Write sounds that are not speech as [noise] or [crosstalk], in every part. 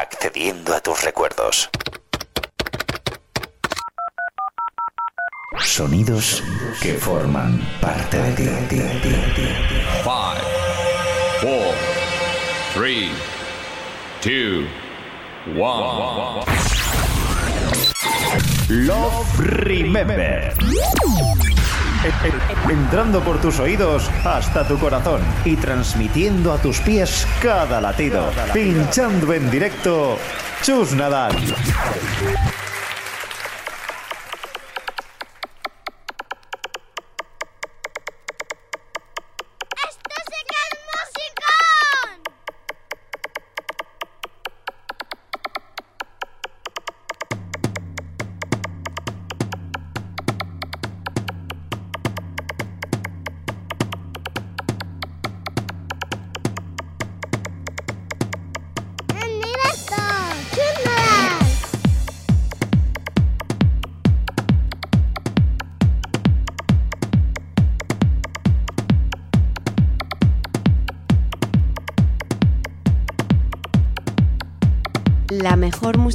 accediendo a tus recuerdos. Sonidos que forman parte de ti. 5, 4, 3, 2, 1. Love Remember. Entrando por tus oídos hasta tu corazón y transmitiendo a tus pies cada latido. Pinchando en directo, Chus Nadal.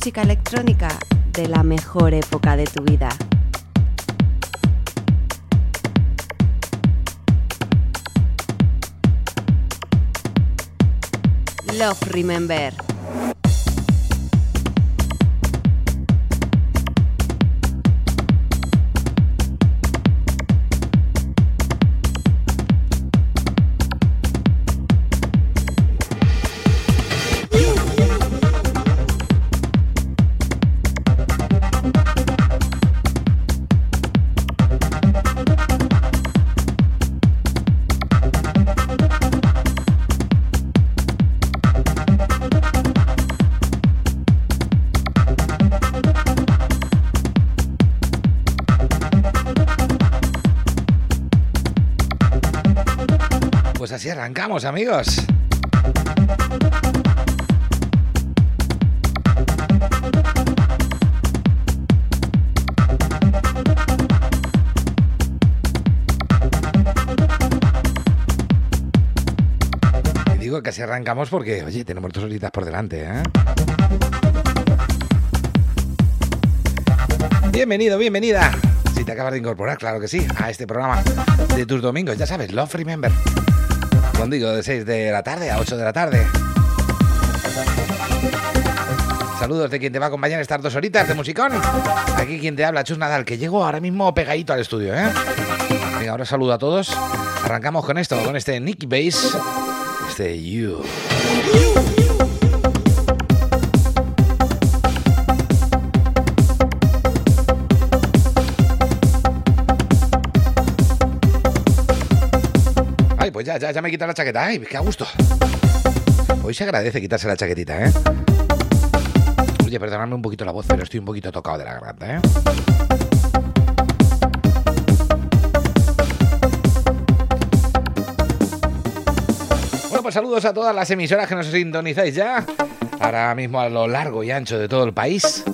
Música electrónica de la mejor época de tu vida. Love Remember. Arrancamos, amigos. Y digo que así arrancamos porque, oye, tenemos dos horitas por delante, ¿eh? Bienvenido, bienvenida. Si te acabas de incorporar, claro que sí, a este programa de tus domingos, ya sabes, Love Remember. Contigo de 6 de la tarde a 8 de la tarde. Saludos de quien te va a acompañar estas dos horitas de musicón. Aquí quien te habla, Chus Nadal, que llego ahora mismo pegadito al estudio, ¿eh? Venga, ahora saludo a todos. Arrancamos con esto, con este Nicky Bass, este You. Ya, ya, me he quitado la chaqueta. Ay, qué a gusto. Hoy se agradece quitarse la chaquetita, ¿eh? Oye, perdonadme un poquito la voz, pero estoy un poquito tocado de la garganta, ¿eh? Bueno, pues saludos a todas las emisoras que nos sintonizáis ya. Ahora mismo a lo largo y ancho de todo el país.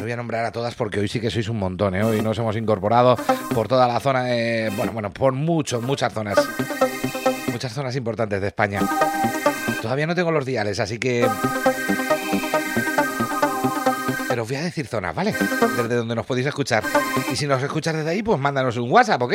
Voy a nombrar a todas porque hoy sí que sois un montón, ¿eh? Hoy nos hemos incorporado por toda la zona, bueno, bueno, por muchos, muchas zonas. Muchas zonas importantes de España. Todavía no tengo los diales, así que... Pero os voy a decir zonas, ¿vale? Desde donde nos podéis escuchar. Y si nos escuchas desde ahí, pues mándanos un WhatsApp, ¿ok?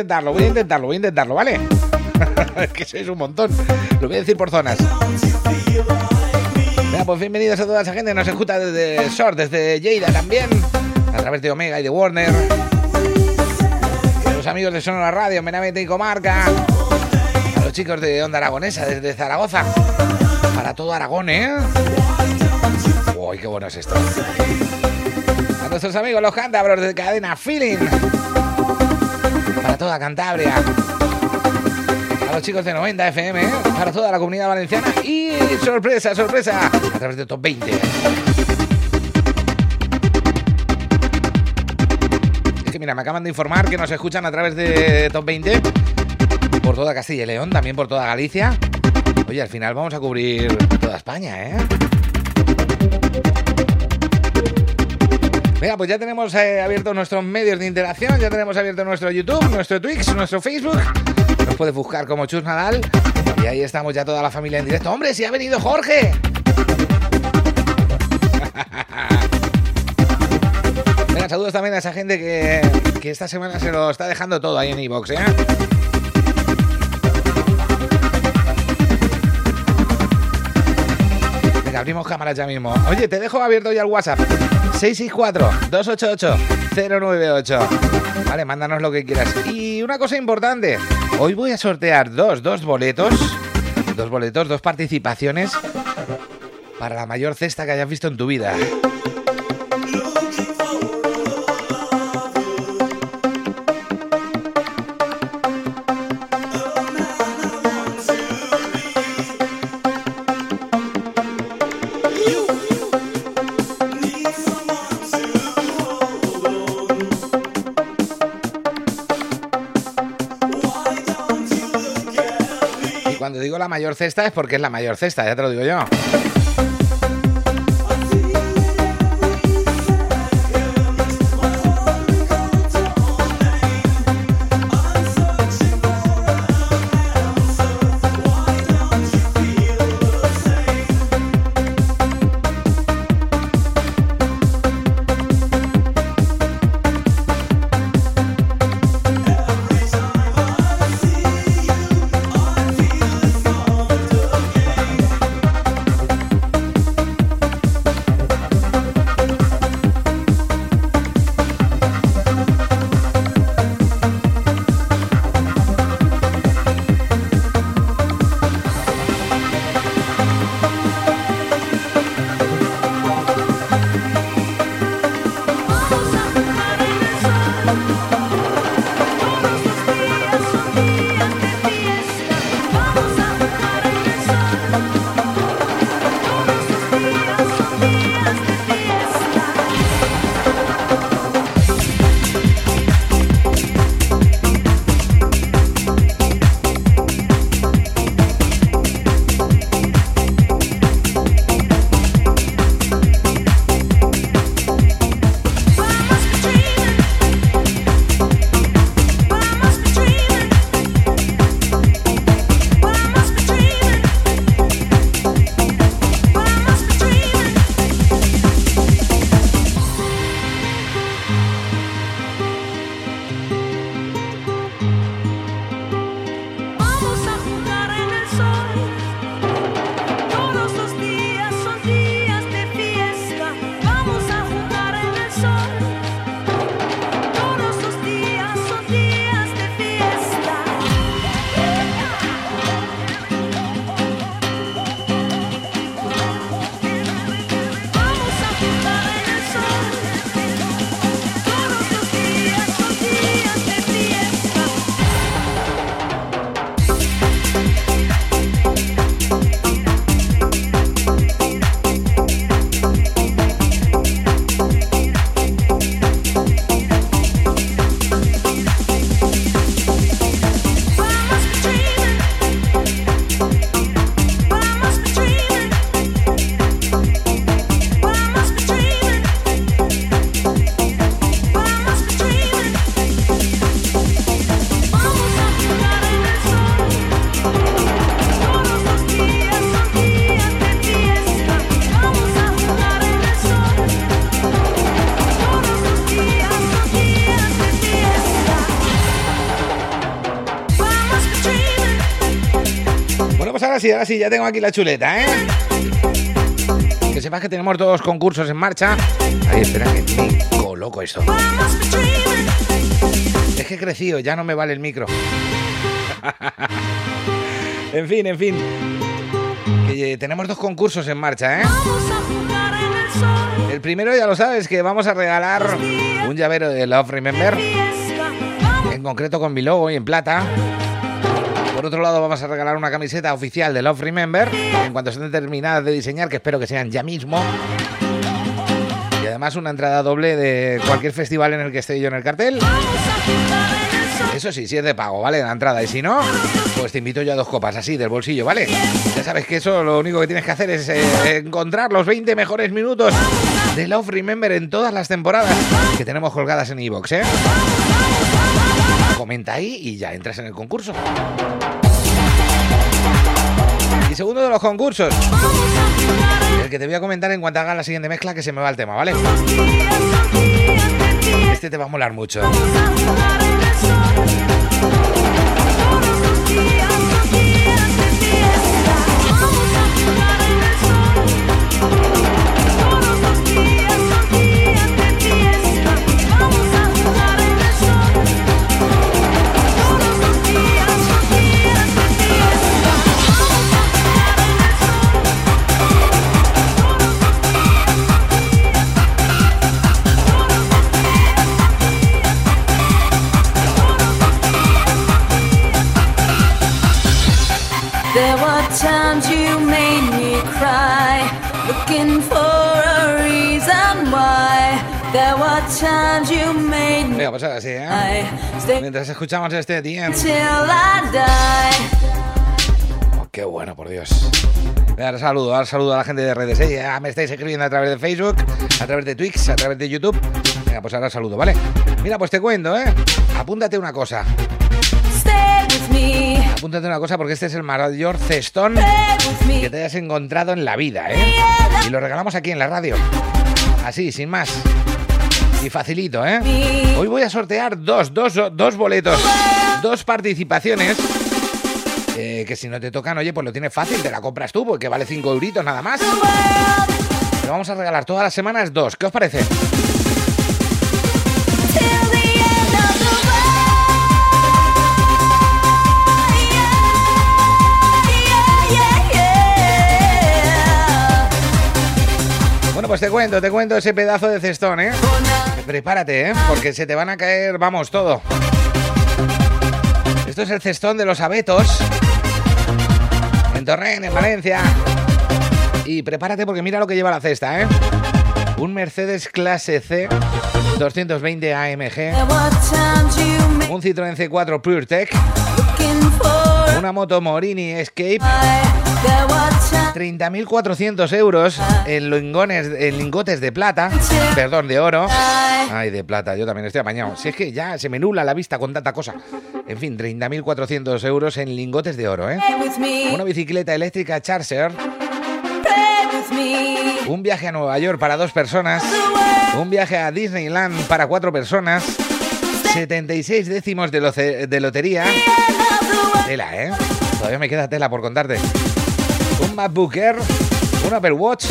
Intentarlo, voy a intentarlo, voy a intentarlo, ¿vale? es [laughs] que sois un montón. Lo voy a decir por zonas. Pues bienvenidos a toda esa gente nos escucha desde Short, desde Lleida también, a través de Omega y de Warner. A los amigos de Sonora Radio, Menamente y Comarca. A los chicos de Onda Aragonesa, desde Zaragoza. Para todo Aragón, ¿eh? Uy, qué bueno es esto. A nuestros amigos los cántabros de cadena Feeling. Toda Cantabria. A los chicos de 90 FM, ¿eh? para toda la comunidad valenciana. Y sorpresa, sorpresa, a través de Top 20. Es que mira, me acaban de informar que nos escuchan a través de Top 20 por toda Castilla y León, también por toda Galicia. Oye, al final vamos a cubrir toda España, ¿eh? Venga, pues ya tenemos eh, abiertos nuestros medios de interacción, ya tenemos abierto nuestro YouTube, nuestro Twitch, nuestro Facebook. Nos puedes buscar como Chus Nadal. Y ahí estamos ya toda la familia en directo. ¡Hombre, si ha venido Jorge! [laughs] Venga, saludos también a esa gente que, que esta semana se lo está dejando todo ahí en iBox, ¿eh? Venga, abrimos cámaras ya mismo. Oye, te dejo abierto ya el WhatsApp. 664-288-098. Vale, mándanos lo que quieras. Y una cosa importante. Hoy voy a sortear dos, dos boletos. Dos boletos, dos participaciones para la mayor cesta que hayas visto en tu vida. La mayor cesta es porque es la mayor cesta, ya te lo digo yo. Sí, ahora sí, ya tengo aquí la chuleta, ¿eh? Que sepas que tenemos dos concursos en marcha. Ahí, espera, que me coloco esto. Es que he crecido, ya no me vale el micro. [laughs] en fin, en fin. Que eh, tenemos dos concursos en marcha, ¿eh? El primero ya lo sabes, que vamos a regalar un llavero de Love Remember, en concreto con mi logo y en plata. Otro lado, vamos a regalar una camiseta oficial de Love Remember, en cuanto estén terminadas de diseñar, que espero que sean ya mismo. Y además una entrada doble de cualquier festival en el que esté yo en el cartel. Eso sí, si es de pago, ¿vale? La entrada. Y si no, pues te invito yo a dos copas así del bolsillo, ¿vale? Ya sabes que eso lo único que tienes que hacer es eh, encontrar los 20 mejores minutos de Love Remember en todas las temporadas que tenemos colgadas en iVoox, ¿eh? Comenta ahí y ya entras en el concurso. Y segundo de los concursos, el que te voy a comentar en cuanto haga la siguiente mezcla que se me va el tema, ¿vale? Este te va a molar mucho. ¿Eh? Mientras escuchamos este die. Oh, qué bueno, por Dios. Ahora saludo, ahora saludo a la gente de redes. ¿eh? Ya me estáis escribiendo a través de Facebook, a través de Twix, a través de YouTube. Venga, pues ahora saludo, ¿vale? Mira, pues te cuento, ¿eh? Apúntate una cosa. Apúntate una cosa porque este es el mayor cestón que te hayas encontrado en la vida, ¿eh? Y lo regalamos aquí en la radio. Así, sin más. Y facilito, ¿eh? Hoy voy a sortear dos, dos, dos boletos, dos participaciones. eh, que si no te tocan, oye, pues lo tienes fácil, te la compras tú, porque vale 5 euritos nada más. Pero vamos a regalar todas las semanas dos. ¿Qué os parece? Pues te cuento, te cuento ese pedazo de cestón, ¿eh? Prepárate, ¿eh? Porque se te van a caer, vamos, todo. Esto es el cestón de los abetos. En Torrent, en Valencia. Y prepárate porque mira lo que lleva la cesta, ¿eh? Un Mercedes Clase C 220 AMG. Un Citroën C4 PureTech. Una moto Morini Escape. There were times 30.400 euros en, lingones, en lingotes de plata. Perdón, de oro. Ay, de plata, yo también estoy apañado. Si es que ya se me nula la vista con tanta cosa. En fin, 30.400 euros en lingotes de oro, ¿eh? Una bicicleta eléctrica Charger. Un viaje a Nueva York para dos personas. Un viaje a Disneyland para cuatro personas. 76 décimos de, loce- de lotería. Tela, ¿eh? Todavía me queda tela por contarte. Un MacBook Air. Un Apple Watch.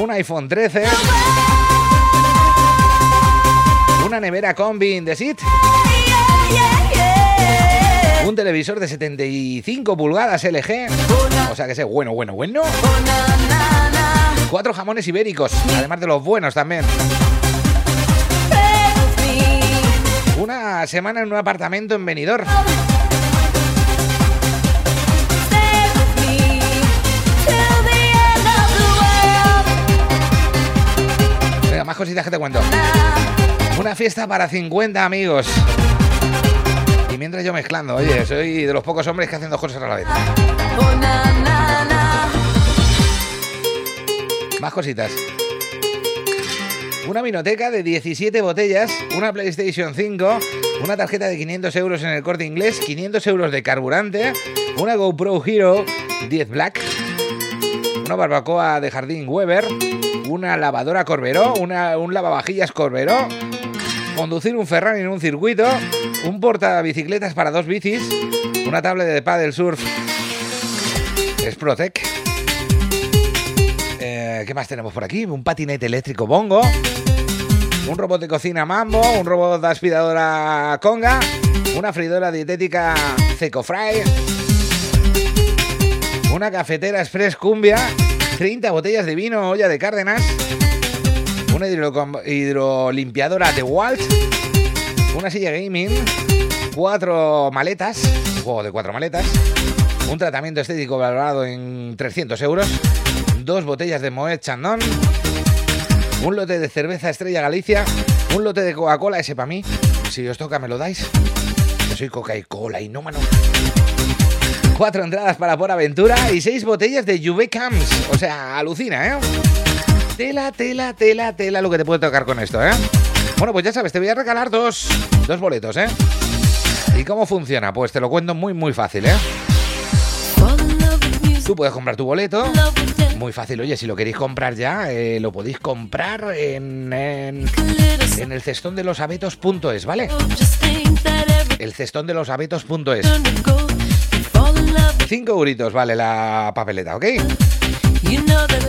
Un iPhone 13. Una nevera combi in the seat. Un televisor de 75 pulgadas LG. O sea que sé, bueno, bueno, bueno. Cuatro jamones ibéricos, además de los buenos también. Una semana en un apartamento en Benidorm. Cositas que te cuento. Una fiesta para 50 amigos. Y mientras yo mezclando, oye, soy de los pocos hombres que hacen dos cosas a la vez. Más cositas. Una vinoteca de 17 botellas, una PlayStation 5, una tarjeta de 500 euros en el corte inglés, 500 euros de carburante, una GoPro Hero 10 Black, una barbacoa de jardín Weber, una lavadora Corberó, una, un lavavajillas Corberó, conducir un Ferrari en un circuito, un portabicicletas para dos bicis, una tablet de paddle surf Sprotec. Eh, ¿Qué más tenemos por aquí? Un patinete eléctrico Bongo, un robot de cocina Mambo, un robot de aspiradora Conga, una freidora dietética Fry, una cafetera Express Cumbia, 30 botellas de vino olla de Cárdenas, una hidrolimpiadora de Walt, una silla gaming, cuatro maletas, un juego de cuatro maletas, un tratamiento estético valorado en 300 euros, dos botellas de Moet Chandon, un lote de cerveza Estrella Galicia, un lote de Coca-Cola, ese para mí. Si os toca, me lo dais. Yo soy coca y cola y no mano. Cuatro entradas para Por Aventura y seis botellas de Juve Camps. O sea, alucina, ¿eh? Tela, tela, tela, tela lo que te puede tocar con esto, ¿eh? Bueno, pues ya sabes, te voy a regalar dos, dos boletos, ¿eh? ¿Y cómo funciona? Pues te lo cuento muy, muy fácil, ¿eh? Tú puedes comprar tu boleto. Muy fácil, oye, si lo queréis comprar ya, eh, lo podéis comprar en, en, en el cestón de los abetos.es, ¿vale? El cestón de los abetos.es. 5 euritos vale la papeleta, ¿ok?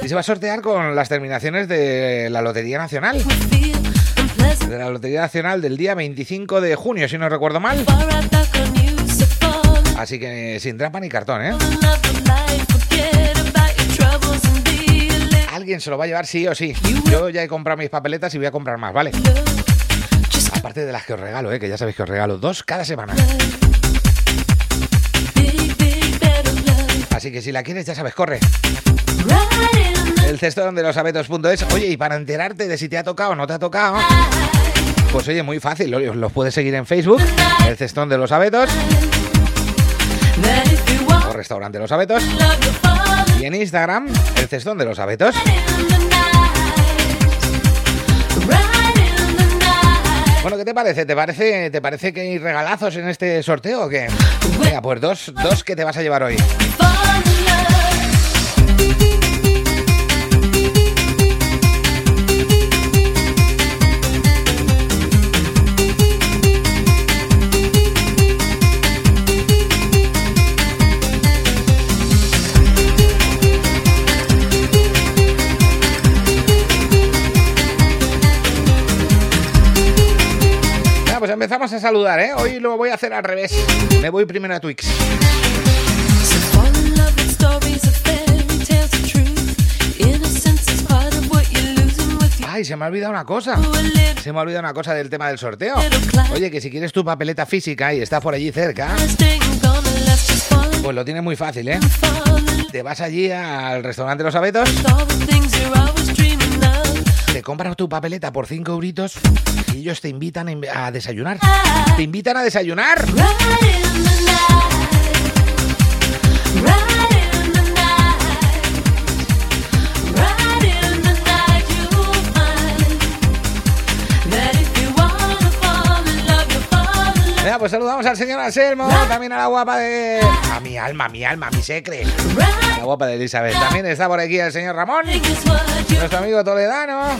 Y se va a sortear con las terminaciones de la Lotería Nacional. De la Lotería Nacional del día 25 de junio, si no recuerdo mal. Así que sin trampa ni cartón, ¿eh? Alguien se lo va a llevar sí o sí. Yo ya he comprado mis papeletas y voy a comprar más, ¿vale? Aparte de las que os regalo, ¿eh? Que ya sabéis que os regalo dos cada semana. Así que si la quieres, ya sabes, corre. El cestón de los abetos.es. Oye, y para enterarte de si te ha tocado o no te ha tocado, pues oye, muy fácil. Los puedes seguir en Facebook, el cestón de los abetos, o restaurante Los Abetos, y en Instagram, el cestón de los abetos. Bueno, ¿qué te parece? ¿Te parece, te parece que hay regalazos en este sorteo o qué? Venga, pues dos, dos que te vas a llevar hoy. Empezamos a saludar, ¿eh? Hoy lo voy a hacer al revés. Me voy primero a Twix. Ay, se me ha olvidado una cosa. Se me ha olvidado una cosa del tema del sorteo. Oye, que si quieres tu papeleta física y está por allí cerca, pues lo tienes muy fácil, ¿eh? Te vas allí al restaurante Los Abetos, te compras tu papeleta por 5 euritos ellos te invitan a desayunar. Te invitan a desayunar. Venga, pues saludamos al señor Anselmo, también a la guapa de... A mi alma, mi alma, mi secre. La guapa de Elizabeth. También está por aquí el señor Ramón, nuestro amigo toledano.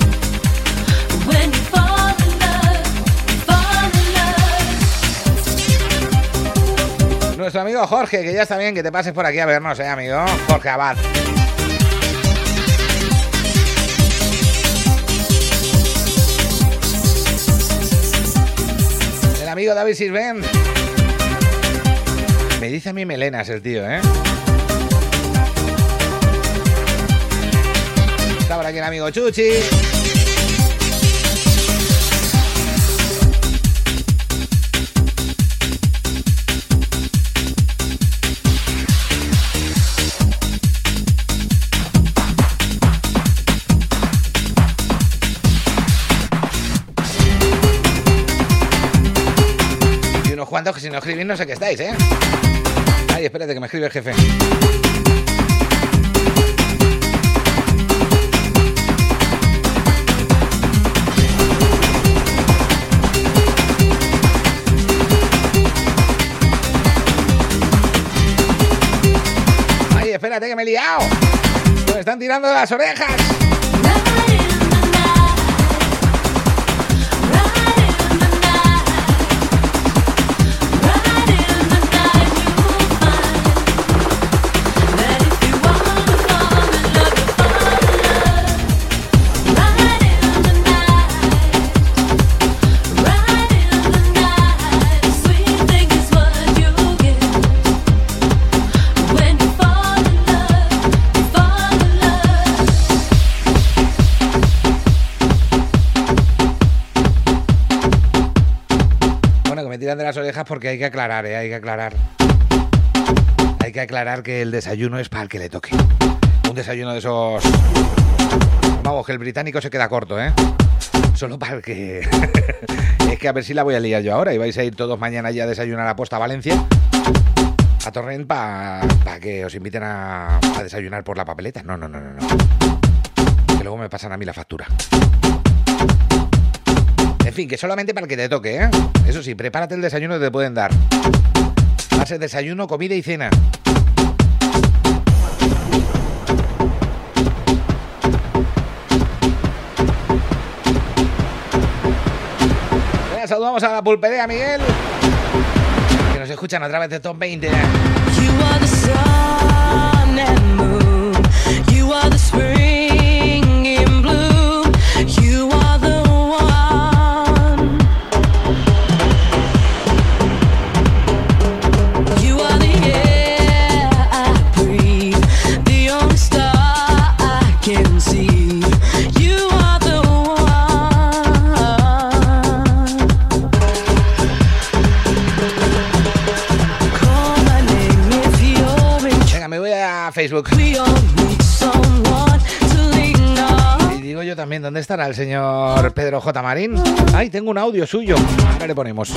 Nuestro amigo Jorge, que ya está bien que te pases por aquí a vernos, eh, amigo. Jorge Abad. El amigo David Sirven. Me dice a mí melenas el tío, ¿eh? Está por aquí el amigo Chuchi. Que si no escribís no sé qué estáis, ¿eh? Ay, espérate que me escribe el jefe. Ay, espérate que me he liado. Me están tirando de las orejas. De las orejas porque hay que aclarar, ¿eh? Hay que aclarar. Hay que aclarar que el desayuno es para el que le toque. Un desayuno de esos... Vamos, que el británico se queda corto, ¿eh? Solo para el que... [laughs] Es que a ver si la voy a liar yo ahora y vais a ir todos mañana ya a desayunar a posta a Valencia. A Torrent para que os inviten a, a desayunar por la papeleta. No, no, no, no, no. Que luego me pasan a mí la factura. Que solamente para el que te toque, ¿eh? Eso sí, prepárate el desayuno que te pueden dar. Va desayuno, comida y cena. Saludamos a la pulpería, Miguel. Que nos escuchan a través de Top 20. Facebook. Y digo yo también, ¿dónde estará el señor Pedro J. Marín? Ay, tengo un audio suyo. Ahora le ponemos.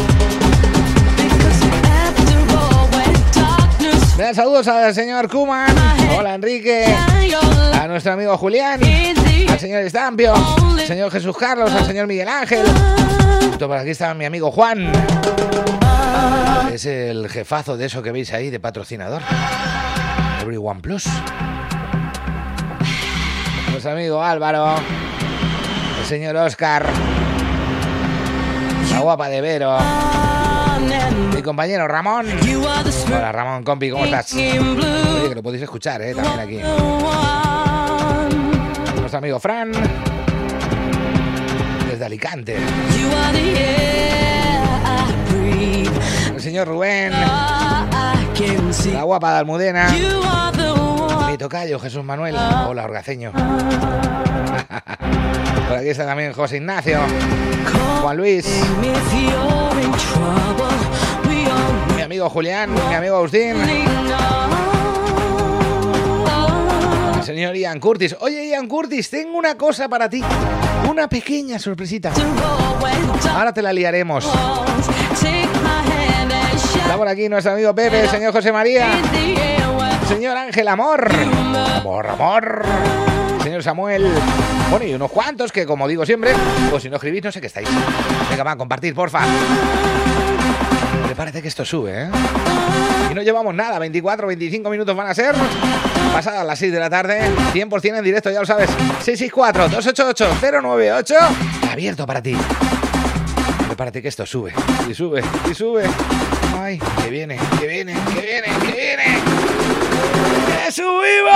Venga, saludos al señor Kuman. Hola, Enrique. A nuestro amigo Julián. Al señor Estampio. Al señor Jesús Carlos. Al señor Miguel Ángel. Justo por aquí está mi amigo Juan. Es el jefazo de eso que veis ahí de patrocinador. Everyone Plus. Nuestro amigo Álvaro. El señor Oscar. La guapa de Vero. Mi compañero Ramón. Hola Ramón, compi, ¿cómo estás? Oye, que lo podéis escuchar, ¿eh? También aquí. Nuestro amigo Fran. Desde Alicante. El señor Rubén. La guapa de Almudena. Mi tocayo, Jesús Manuel. Hola, Orgaceño. [laughs] Por aquí está también José Ignacio. Juan Luis. Mi amigo Julián. Mi amigo Agustín. El señor Ian Curtis. Oye, Ian Curtis, tengo una cosa para ti. Una pequeña sorpresita. Ahora te la liaremos. Está por aquí nuestro amigo Pepe, el señor José María. El señor Ángel Amor. Amor, amor. Señor Samuel. Bueno, y unos cuantos que, como digo siempre, pues si no escribís, no sé qué estáis. Venga, va, compartir, porfa. Prepárate que esto sube, ¿eh? Y no llevamos nada, 24, 25 minutos van a ser. Pasadas las 6 de la tarde, 100% en directo, ya lo sabes. 664-288-098. Abierto para ti. Prepárate que esto sube, y sube, y sube. Ay, que viene, que viene, que viene, que viene. ¡Que subimos!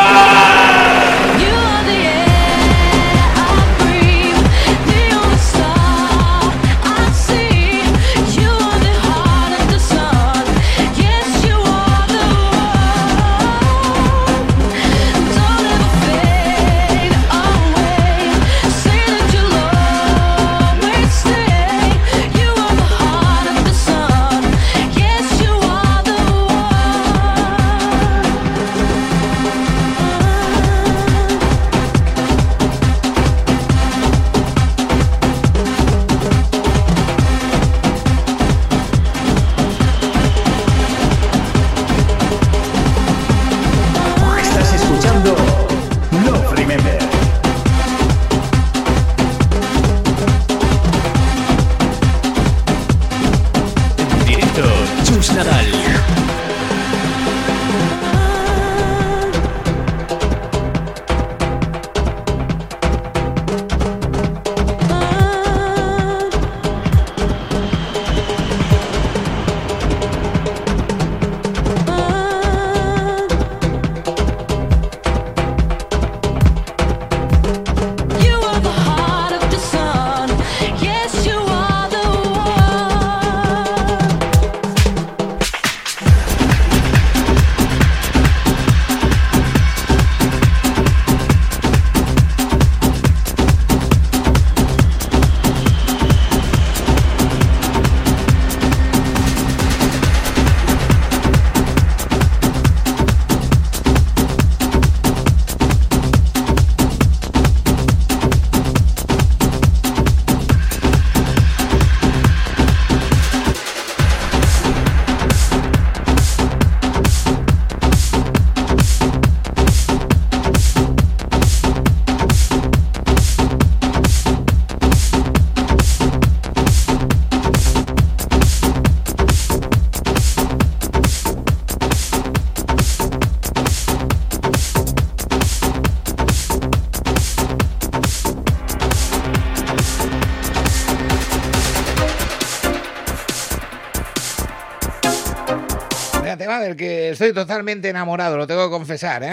Del que estoy totalmente enamorado, lo tengo que confesar, ¿eh?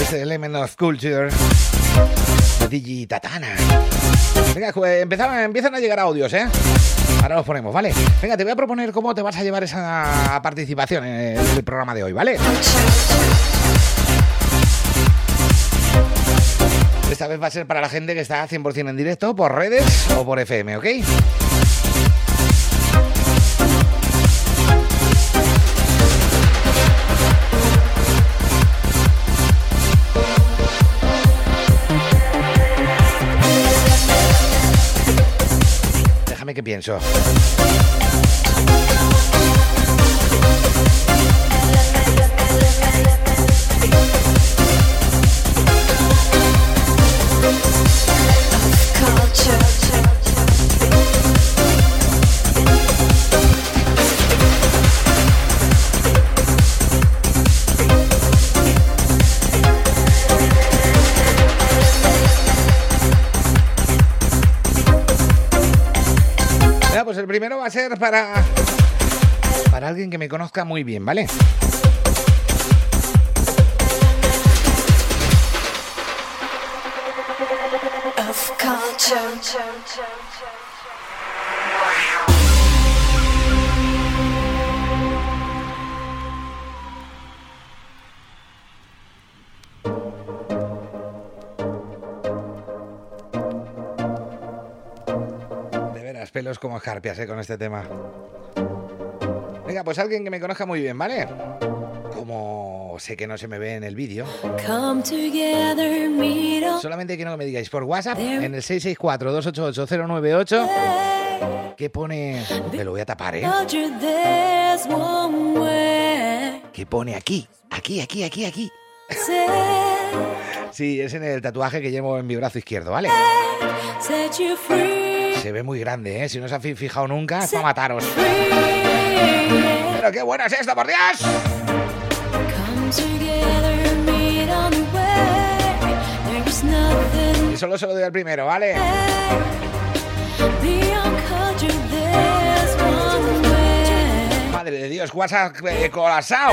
Este Element of Culture de Digi Tatana. Venga, empezaron- empiezan a llegar audios, ¿eh? Ahora los ponemos, ¿vale? Venga, te voy a proponer cómo te vas a llevar esa participación en el programa de hoy, ¿vale? Esta vez va a ser para la gente que está 100% en directo, por redes o por FM, ¿ok? Pienso. Primero va a ser para. Para alguien que me conozca muy bien, ¿vale? Of culture. Pelos como escarpias, ¿eh? Con este tema. Venga, pues alguien que me conozca muy bien, ¿vale? Como sé que no se me ve en el vídeo, solamente quiero que me digáis por WhatsApp en el 664-288-098 que pone... Me lo voy a tapar, ¿eh? Que pone aquí, aquí, aquí, aquí, aquí. Sí, es en el tatuaje que llevo en mi brazo izquierdo, ¿vale? Se ve muy grande, ¿eh? Si no os habéis fijado nunca, es para mataros. Pero qué bueno es esto, por Dios. Y solo se lo doy al primero, ¿vale? Madre de Dios, WhatsApp eh, colapsado.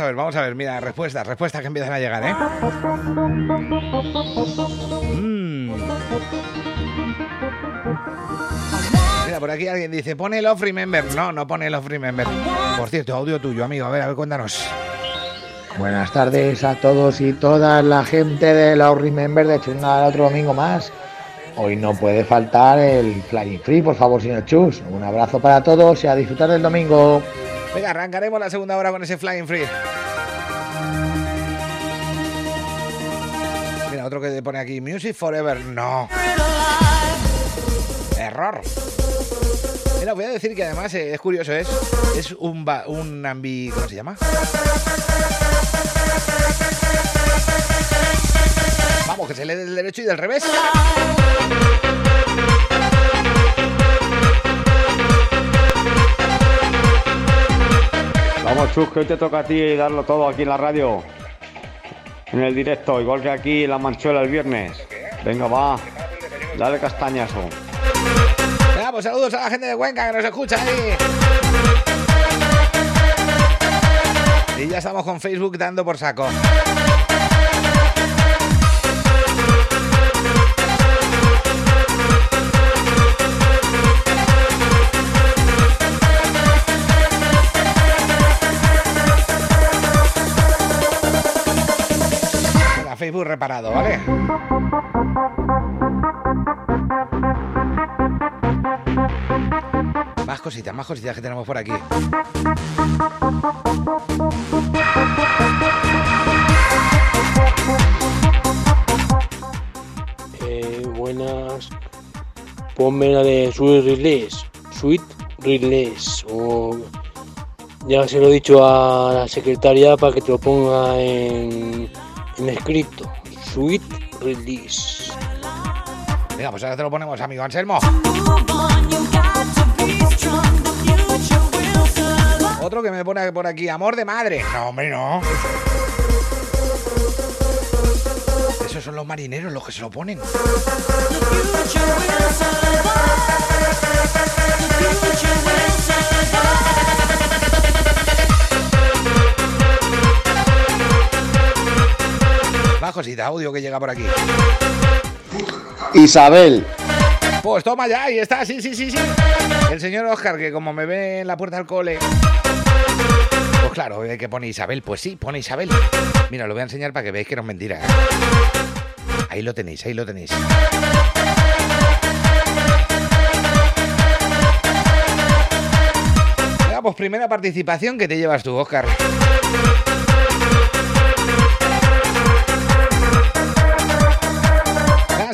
a, ver, vamos a ver. Mira, respuestas, respuestas que empiezan a llegar, ¿eh? Mm. Mira, por aquí alguien dice, pone Love Remember. No, no pone Love Remember. Por cierto, audio tuyo, amigo. A ver, a ver, cuéntanos. Buenas tardes a todos y todas la gente de los Remember de Chunga otro domingo más. Hoy no puede faltar el Flying Free, por favor, señor Chus. Un abrazo para todos y a disfrutar del domingo. Venga, arrancaremos la segunda hora con ese Flying Free. Mira, otro que pone aquí, Music Forever. No. Error. Mira, voy a decir que además eh, es curioso, es, es un, ba- un ambi... ¿Cómo se llama? Vamos, que se lee del derecho y del revés. Vamos, Chus, que hoy te toca a ti darlo todo aquí en la radio. En el directo, igual que aquí en la manchuela el viernes. Venga, va. Dale castañazo. Venga, pues saludos a la gente de Cuenca que nos escucha ahí. Y ya estamos con Facebook dando por saco. Facebook reparado, ¿vale? Más cositas, más cositas que tenemos por aquí. Eh, buenas. Ponme la de Sweet Release. Sweet Release. O ya se lo he dicho a la secretaria para que te lo ponga en, en escrito. Sweet Release. Venga, pues ahora te lo ponemos, amigo Anselmo. Otro que me pone por aquí, amor de madre. No, hombre, no. Esos son los marineros los que se lo ponen. Más cosita, audio que llega por aquí. Isabel, Pues toma ya, ahí está, sí, sí, sí, sí. El señor Oscar, que como me ve en la puerta del cole. Pues claro, hay que pone Isabel. Pues sí, pone Isabel. Mira, lo voy a enseñar para que veáis que no es mentira. ¿eh? Ahí lo tenéis, ahí lo tenéis. Venga, pues primera participación que te llevas tú, Oscar.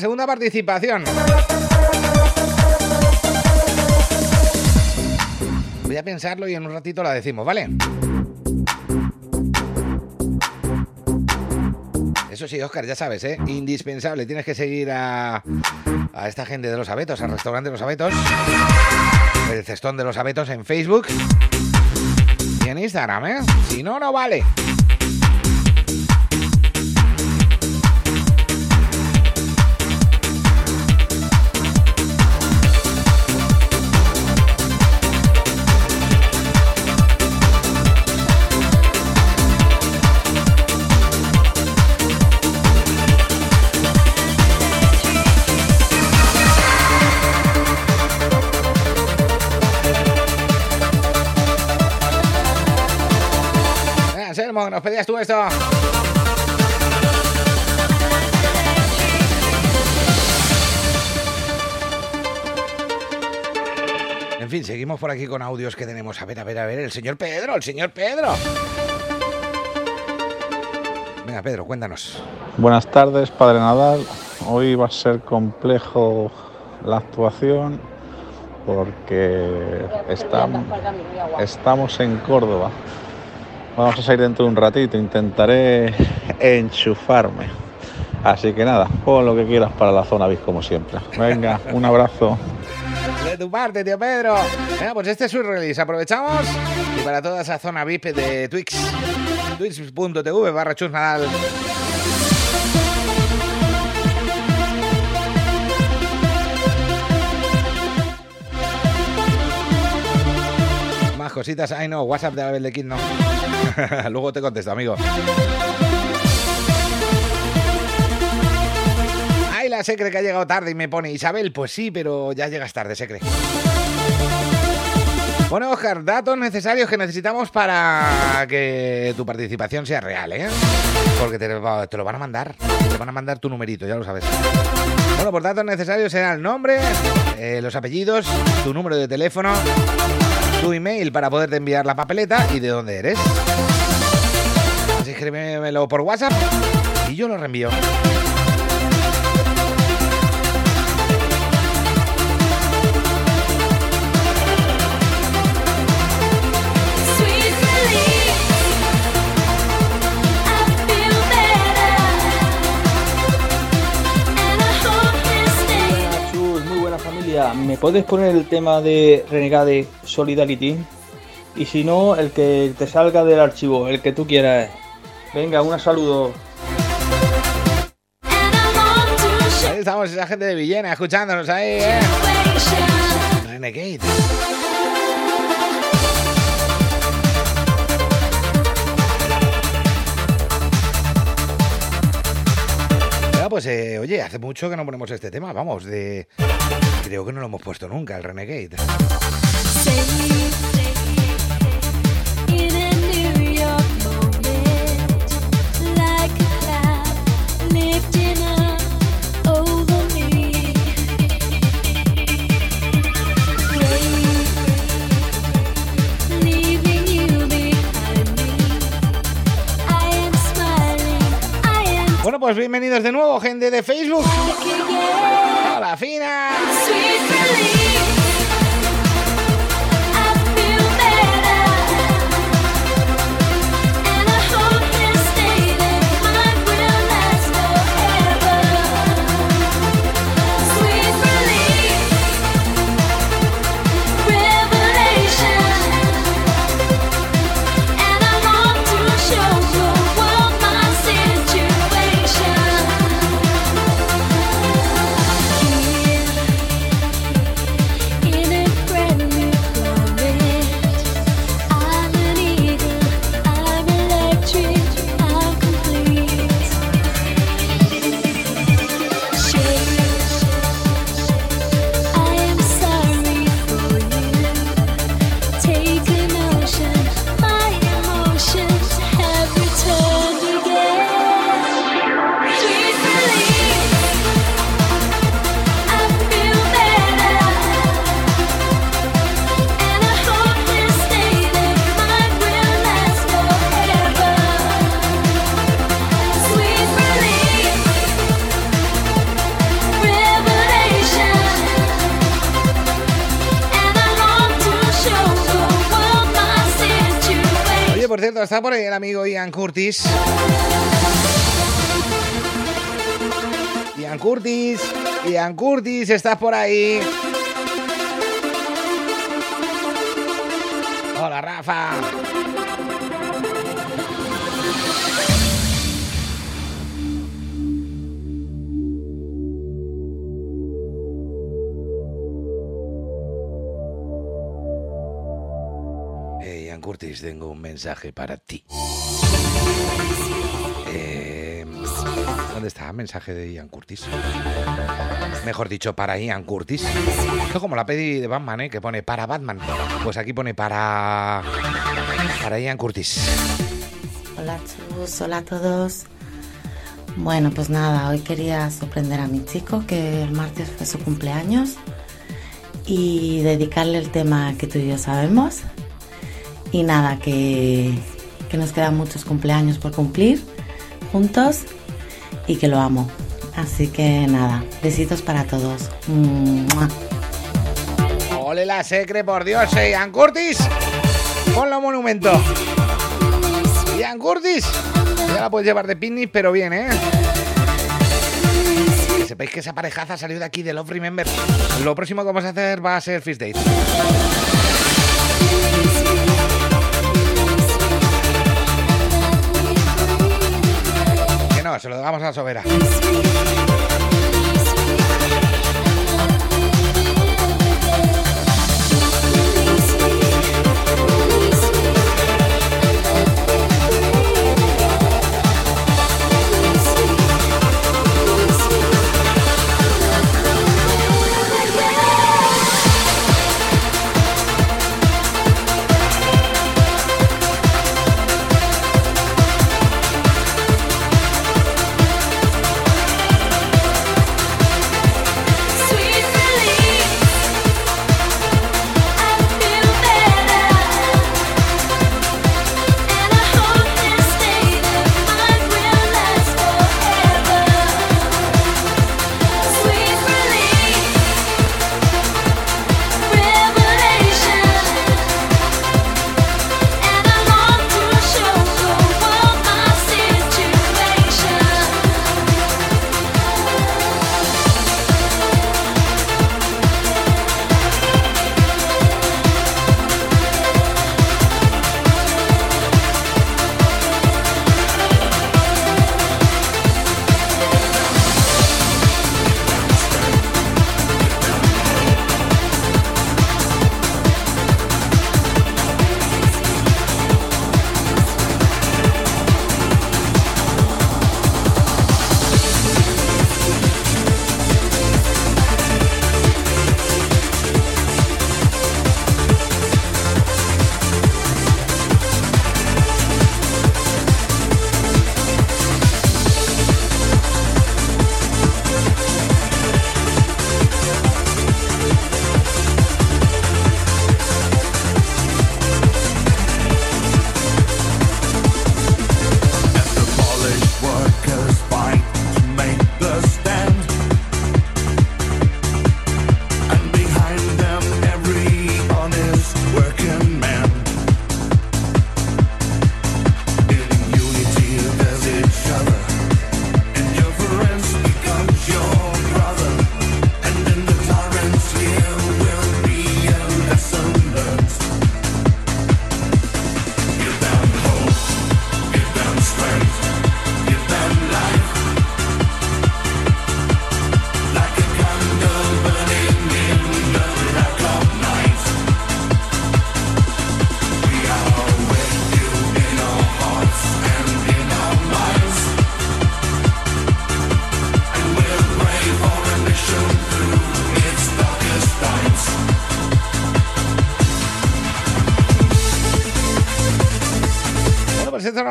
Segunda participación. Voy a pensarlo y en un ratito la decimos, ¿vale? Eso sí, Oscar, ya sabes, ¿eh? Indispensable. Tienes que seguir a, a esta gente de los abetos, al restaurante de los abetos. El cestón de los abetos en Facebook. Y en Instagram, ¿eh? Si no, no vale. Nos pedías tú esto. En fin, seguimos por aquí con audios que tenemos. A ver, a ver, a ver. El señor Pedro, el señor Pedro. Venga, Pedro, cuéntanos. Buenas tardes, Padre Nadal. Hoy va a ser complejo la actuación porque estamos, estamos en Córdoba. Vamos a salir dentro de un ratito, intentaré enchufarme. Así que nada, pon lo que quieras para la zona bis como siempre. Venga, un abrazo. De tu parte, tío Pedro. Venga, pues este es su release. Aprovechamos. Y para toda esa zona VIP de Twix. Twix.tv barra Chus cositas. Ay, no, WhatsApp de Abel de Kid no. [laughs] Luego te contesto, amigo. Ay, la secre que ha llegado tarde y me pone Isabel. Pues sí, pero ya llegas tarde, secre. Bueno, Oscar, datos necesarios que necesitamos para que tu participación sea real, ¿eh? Porque te, lo- te lo van a mandar. Te van a mandar tu numerito, ya lo sabes. Bueno, por datos necesarios será el nombre, eh, los apellidos, tu número de teléfono, tu email para poderte enviar la papeleta y de dónde eres. Escríbemelo por WhatsApp y yo lo reenvío. ¿Me puedes poner el tema de Renegade Solidarity? Y si no, el que te salga del archivo, el que tú quieras. Venga, un saludo. Ahí estamos, esa gente de Villena, escuchándonos ahí, ¿eh? Renegade. Pues eh, oye, hace mucho que no ponemos este tema, vamos, de... Creo que no lo hemos puesto nunca, el Renegade. Bueno, pues bienvenidos de nuevo, gente de Facebook. Hola, Fina. Está por ahí el amigo Ian Curtis. Ian Curtis, Ian Curtis, estás por ahí. Hola, Rafa. Tengo un mensaje para ti. Eh, ¿Dónde está el mensaje de Ian Curtis? Mejor dicho, para Ian Curtis. Esto como la peli de Batman, ¿eh? Que pone para Batman. Pues aquí pone para... Para Ian Curtis. Hola chus, hola a todos. Bueno, pues nada, hoy quería sorprender a mi chico que el martes fue su cumpleaños y dedicarle el tema que tú y yo sabemos. Y nada, que, que nos quedan muchos cumpleaños por cumplir juntos y que lo amo. Así que nada, besitos para todos. ¡Mua! ¡Ole la secre, por Dios! eh, ¡Ian Curtis! ¡Ponlo monumento! ¡Ian Curtis! Ya la puedes llevar de picnic, pero bien, ¿eh? Que sepáis que esa parejaza salió de aquí, de Love Remember. Lo próximo que vamos a hacer va a ser First Date. Se lo damos a la sobera.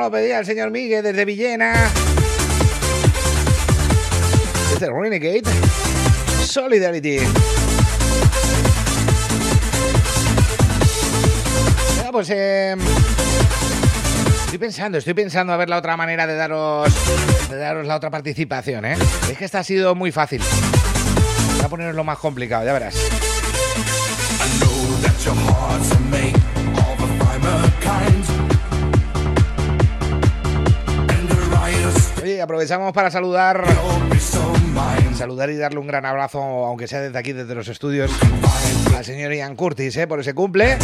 Lo pedía el señor Miguel desde Villena. Desde Renegade. Solidarity. Venga, pues eh, estoy pensando, estoy pensando a ver la otra manera de daros, de daros la otra participación, ¿eh? Es que esta ha sido muy fácil. Voy a poneros lo más complicado, ya verás. Oye, aprovechamos para saludar saludar y darle un gran abrazo, aunque sea desde aquí, desde los estudios, al señor Ian Curtis, ¿eh? por ese cumple,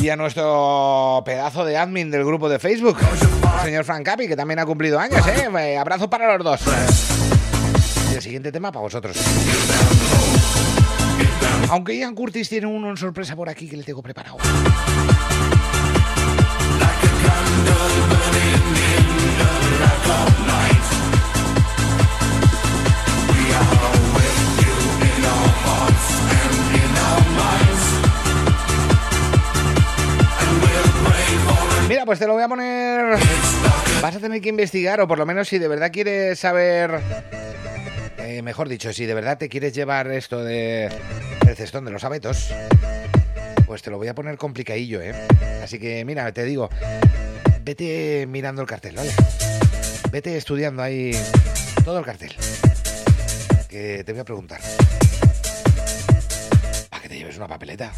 y a nuestro pedazo de admin del grupo de Facebook, el señor Frank Capi, que también ha cumplido años. ¿eh? Eh, Abrazo para los dos. Y el siguiente tema para vosotros. Aunque Ian Curtis tiene uno sorpresa por aquí que le tengo preparado. Pues te lo voy a poner. Vas a tener que investigar, o por lo menos si de verdad quieres saber. eh, mejor dicho, si de verdad te quieres llevar esto de. El cestón de los abetos. Pues te lo voy a poner complicadillo, ¿eh? Así que, mira, te digo. Vete mirando el cartel, ¿vale? Vete estudiando ahí todo el cartel. Que te voy a preguntar. Para que te lleves una papeleta.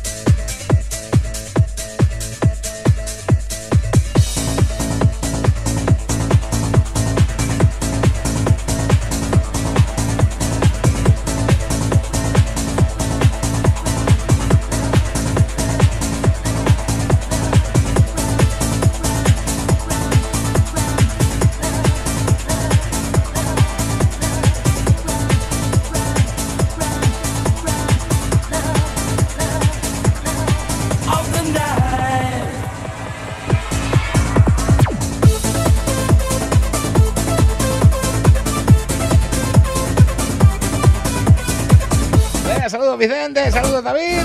Saludos Vicente, saludos David,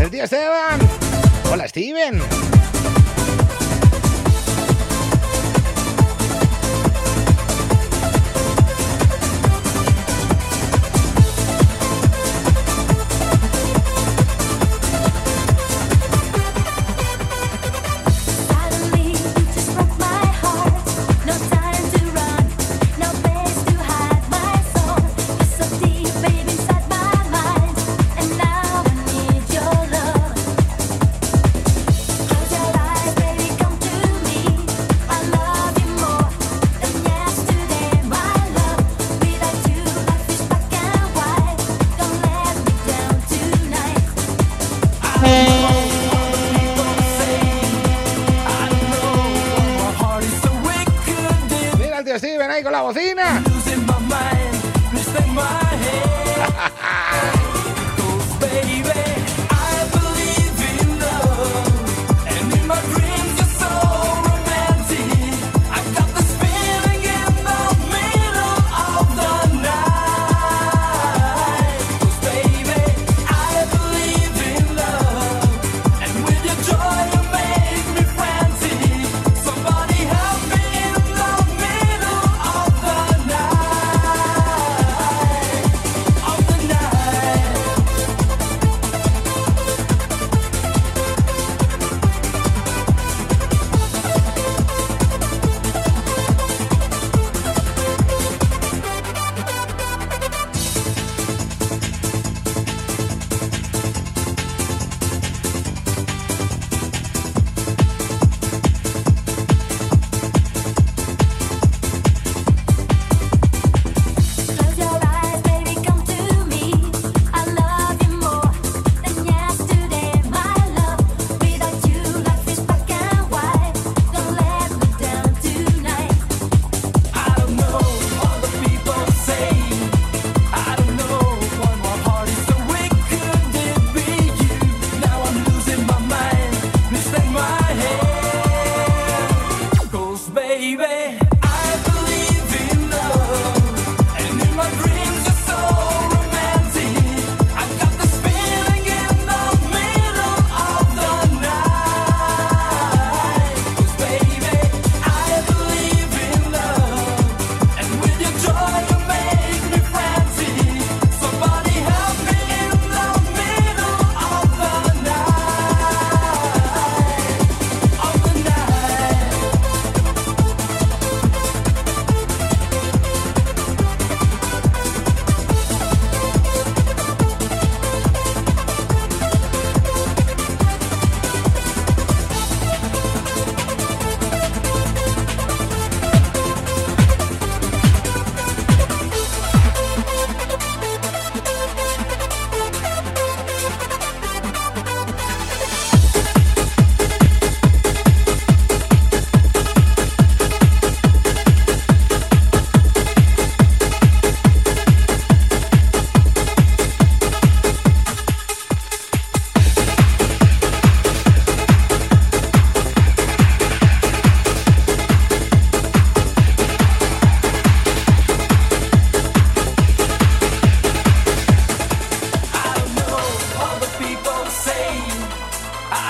el tío Esteban. Hola Steven.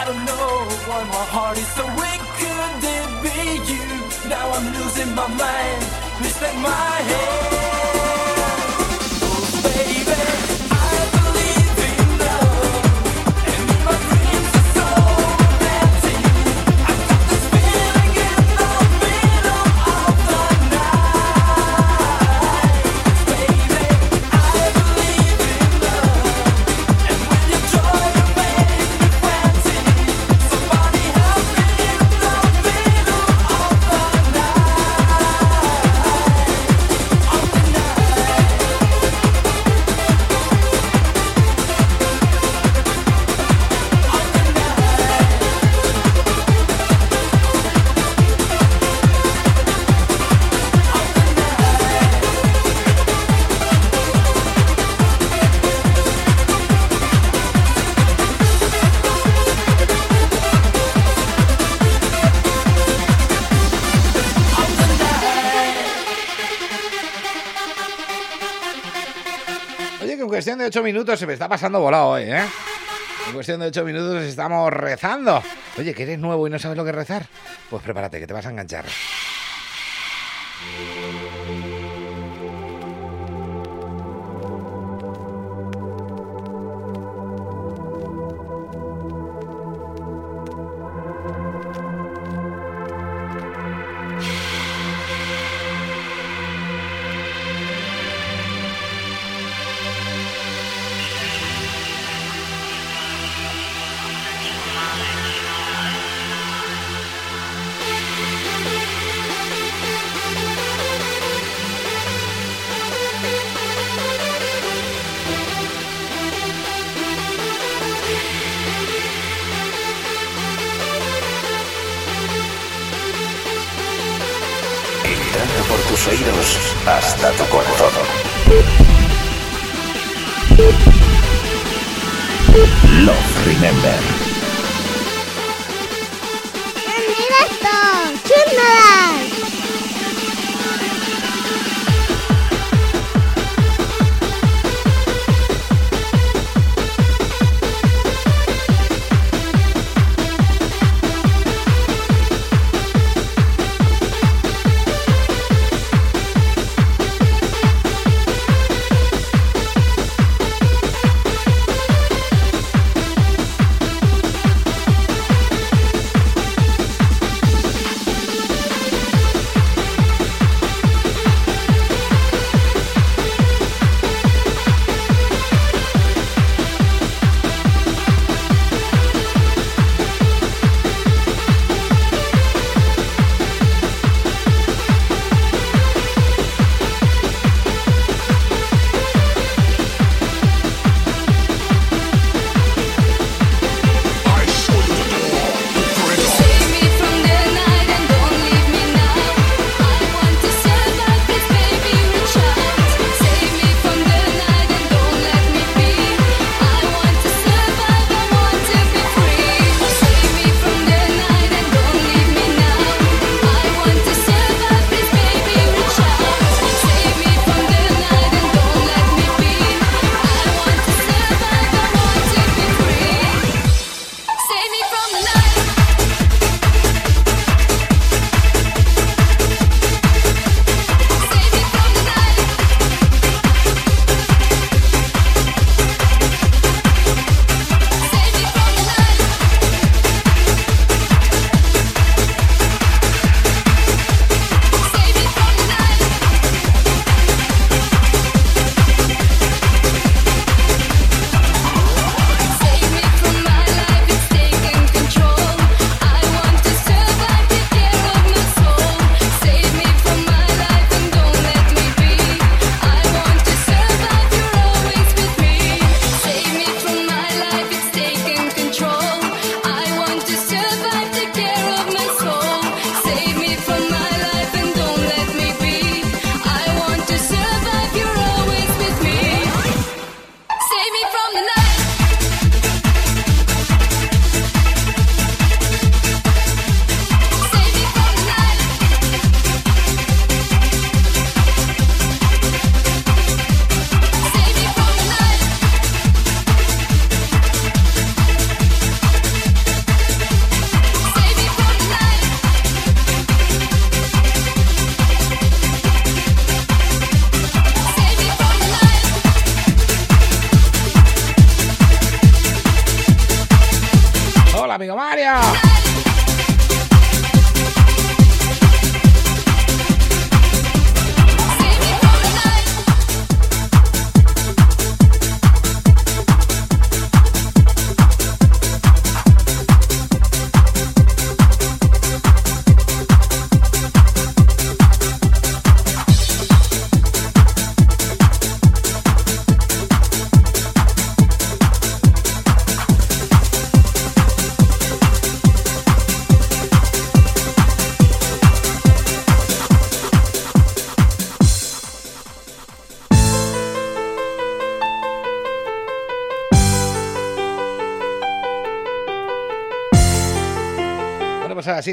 don't know why my heart is so weak. Could it be you? Now I'm losing my mind. Please take my hand. 8 minutos se me está pasando volado hoy, ¿eh? En cuestión de 8 minutos estamos rezando. Oye, que eres nuevo y no sabes lo que es rezar. Pues prepárate, que te vas a enganchar. Hasta tu corazón. Love Remember.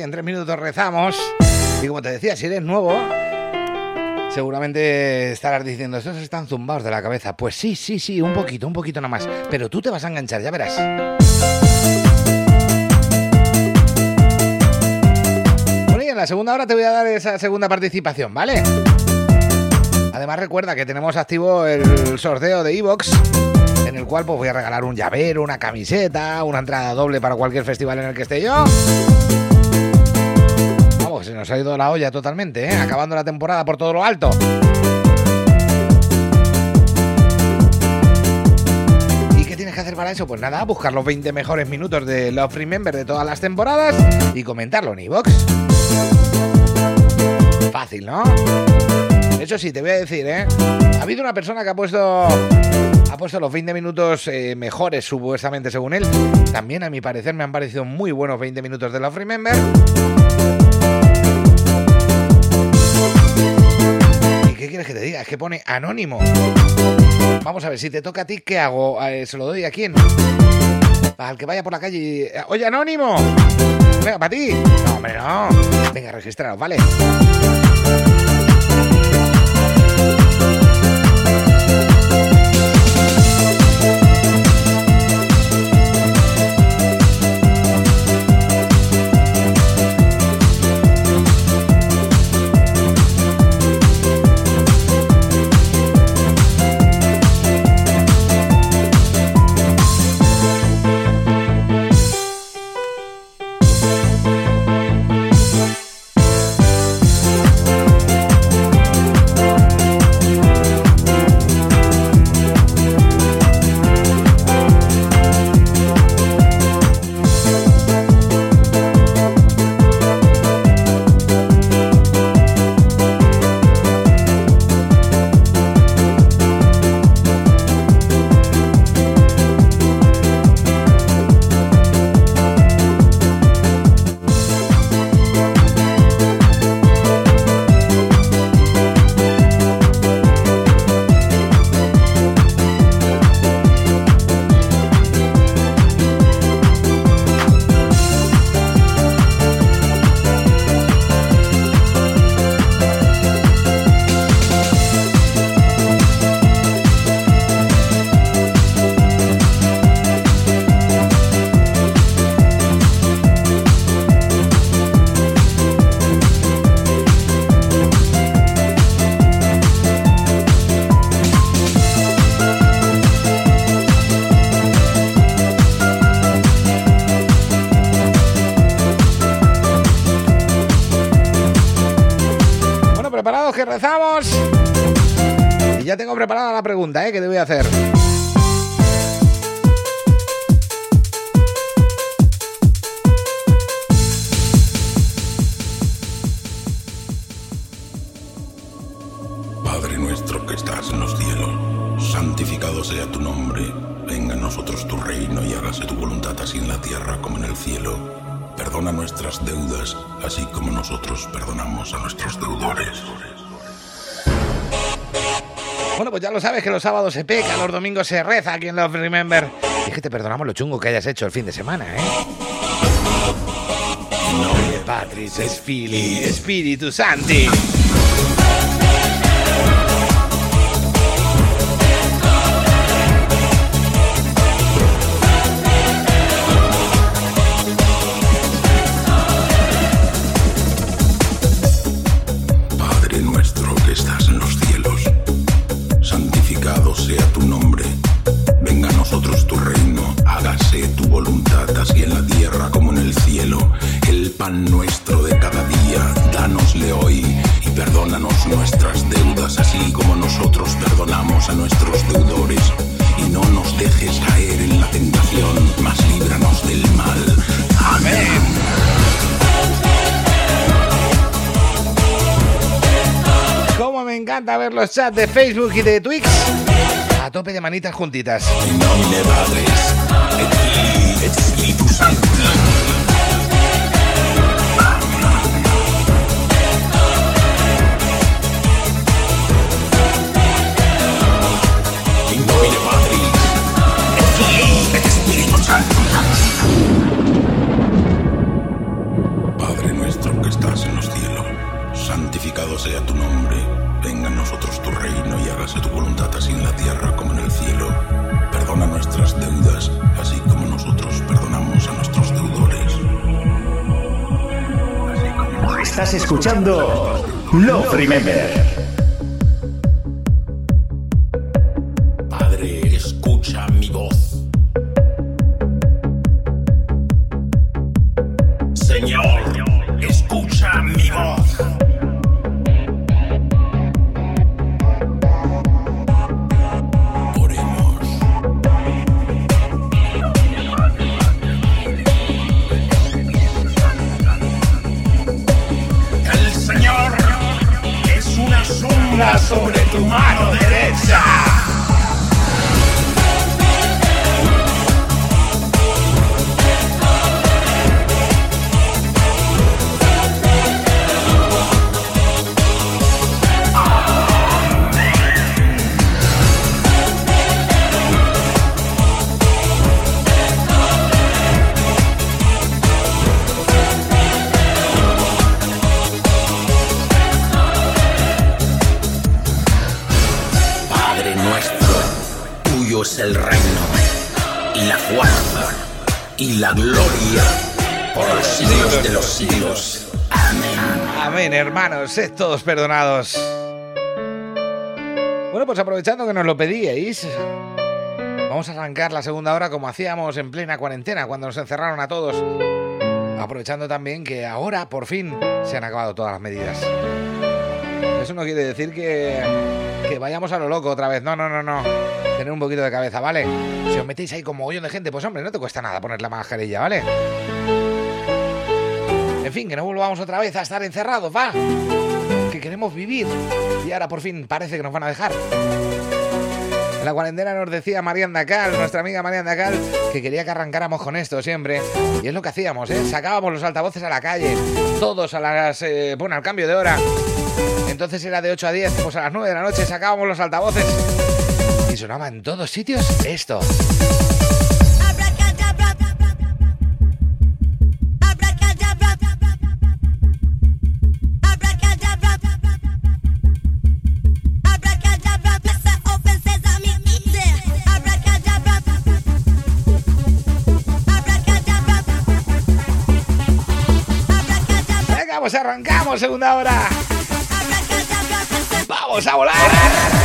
En tres minutos rezamos. Y como te decía, si eres nuevo, seguramente estarás diciendo, estos están zumbados de la cabeza. Pues sí, sí, sí, un poquito, un poquito nomás. Pero tú te vas a enganchar, ya verás. Bueno, y en la segunda hora te voy a dar esa segunda participación, ¿vale? Además recuerda que tenemos activo el sorteo de Evox, en el cual pues voy a regalar un llavero, una camiseta, una entrada doble para cualquier festival en el que esté yo. Se nos ha ido la olla totalmente, ¿eh? Acabando la temporada por todo lo alto. ¿Y qué tienes que hacer para eso? Pues nada, buscar los 20 mejores minutos de Love Remember de todas las temporadas y comentarlo en Evox. Fácil, ¿no? Eso sí, te voy a decir, ¿eh? Ha habido una persona que ha puesto ha puesto los 20 minutos eh, mejores, supuestamente, según él. También, a mi parecer, me han parecido muy buenos 20 minutos de Love Remember. Quieres que te diga? Es que pone anónimo. Vamos a ver, si te toca a ti, ¿qué hago? Eh, ¿Se lo doy a quién? Al que vaya por la calle y... Oye, anónimo. Venga, para ti. No, hombre, no. Venga, registraros, ¿vale? Preparada la pregunta, ¿eh? Que te voy a hacer. Sábados se peca, los domingos se reza aquí en Love Remember. Y es que te perdonamos lo chungo que hayas hecho el fin de semana, ¿eh? Nombre Patris, Espíritu Santi. Los chats de Facebook y de Twix. A tope de manitas juntitas. Estás escuchando Love Remember. Todos perdonados. Bueno, pues aprovechando que nos lo pedíais, vamos a arrancar la segunda hora como hacíamos en plena cuarentena, cuando nos encerraron a todos. Aprovechando también que ahora, por fin, se han acabado todas las medidas. Eso no quiere decir que, que vayamos a lo loco otra vez. No, no, no, no. Tener un poquito de cabeza, ¿vale? Si os metéis ahí como mogollón de gente, pues hombre, no te cuesta nada poner la mascarilla, ¿vale? En fin, que no volvamos otra vez a estar encerrados, va. Que queremos vivir. Y ahora por fin parece que nos van a dejar. En la cuarentena nos decía Marian Dacal, nuestra amiga Marian Dacal, que quería que arrancáramos con esto siempre. Y es lo que hacíamos, ¿eh? Sacábamos los altavoces a la calle, todos a las. eh, bueno, al cambio de hora. Entonces era de 8 a 10, pues a las 9 de la noche sacábamos los altavoces. Y sonaba en todos sitios esto. Arrancamos segunda hora. Vamos a volar.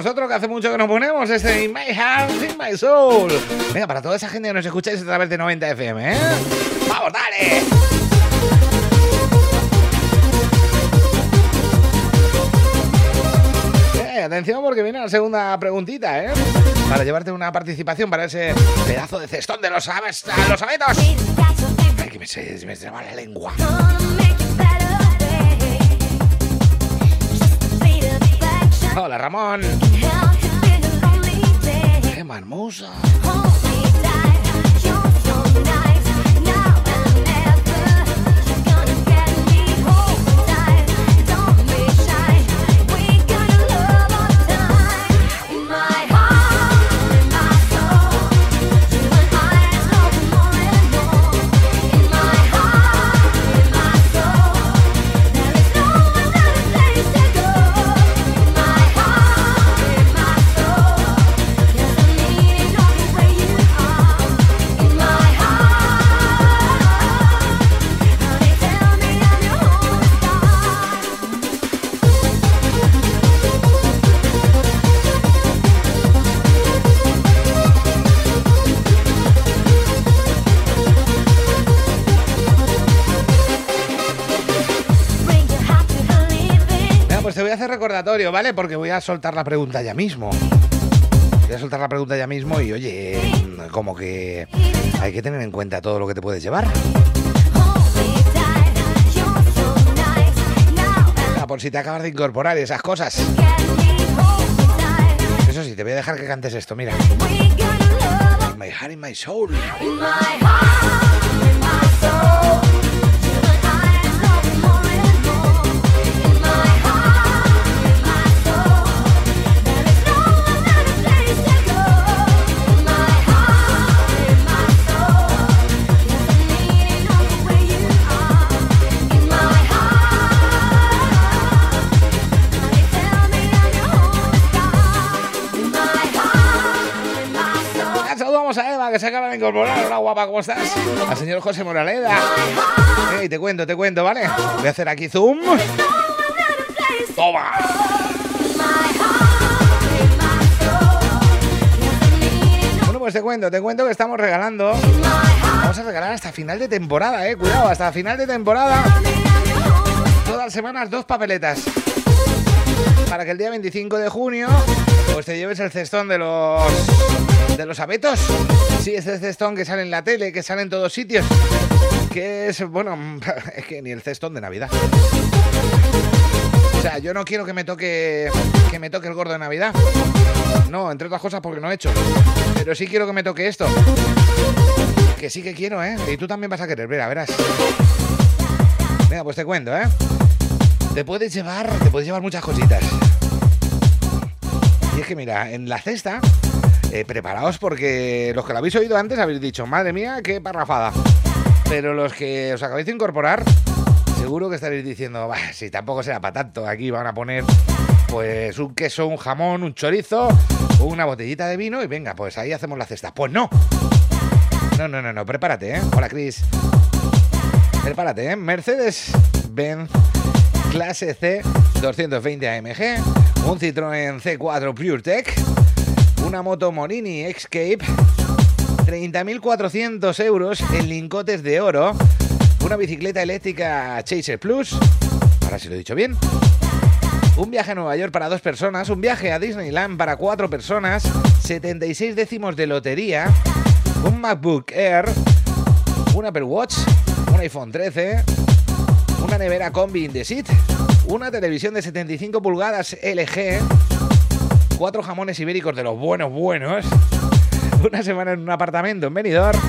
Venga, vosotros que hace mucho que nos ponemos este In My Heart, In My Soul. Venga, para toda esa gente que nos escucháis a través de 90 FM, ¿eh? ¡Vamos, dale! Eh, atención porque viene la segunda preguntita, ¿eh? Para llevarte una participación para ese pedazo de cestón de los aves, los abetos. Ay, que me, se, me traba la lengua. Hola, Ramón. Qué hermosa. ¿Vale? Porque voy a soltar la pregunta ya mismo. Voy a soltar la pregunta ya mismo y oye, como que hay que tener en cuenta todo lo que te puedes llevar. Ah, por si te acabas de incorporar y esas cosas. Eso sí, te voy a dejar que cantes esto, mira. My heart, in my soul. Que se acaba de incorporar. Hola guapa, ¿cómo estás? Al señor José Moraleda. Ey, te cuento, te cuento, ¿vale? Voy a hacer aquí zoom. Toma. Bueno, pues te cuento, te cuento que estamos regalando. Vamos a regalar hasta final de temporada, eh. Cuidado, hasta final de temporada. Todas semanas dos papeletas. Para que el día 25 de junio pues te lleves el cestón de los de los abetos. Sí, ese cestón que sale en la tele, que sale en todos sitios. Que es, bueno, [laughs] es que ni el cestón de Navidad. O sea, yo no quiero que me toque que me toque el gordo de Navidad. No, entre otras cosas porque no he hecho. Pero sí quiero que me toque esto. Que sí que quiero, ¿eh? Y tú también vas a querer, verá, verás. Venga, pues te cuento, ¿eh? Te puedes llevar, te puedes llevar muchas cositas. Y es que mira, en la cesta, eh, preparaos porque los que lo habéis oído antes habéis dicho, madre mía, qué parrafada. Pero los que os acabáis de incorporar, seguro que estaréis diciendo, si tampoco será para tanto, aquí van a poner pues un queso, un jamón, un chorizo, una botellita de vino y venga, pues ahí hacemos la cesta. Pues no. No, no, no, no, prepárate, ¿eh? Hola, Chris. Prepárate, ¿eh? Mercedes Benz clase C 220 AMG, un Citroën C4 PureTech, una moto Morini Escape, 30.400 euros en lingotes de oro, una bicicleta eléctrica Chaser Plus, ahora sí lo he dicho bien, un viaje a Nueva York para dos personas, un viaje a Disneyland para cuatro personas, 76 décimos de lotería, un MacBook Air, un Apple Watch, un iPhone 13, una nevera combi Indesit, una televisión de 75 pulgadas LG, cuatro jamones ibéricos de los buenos buenos, [laughs] una semana en un apartamento en Benidorm,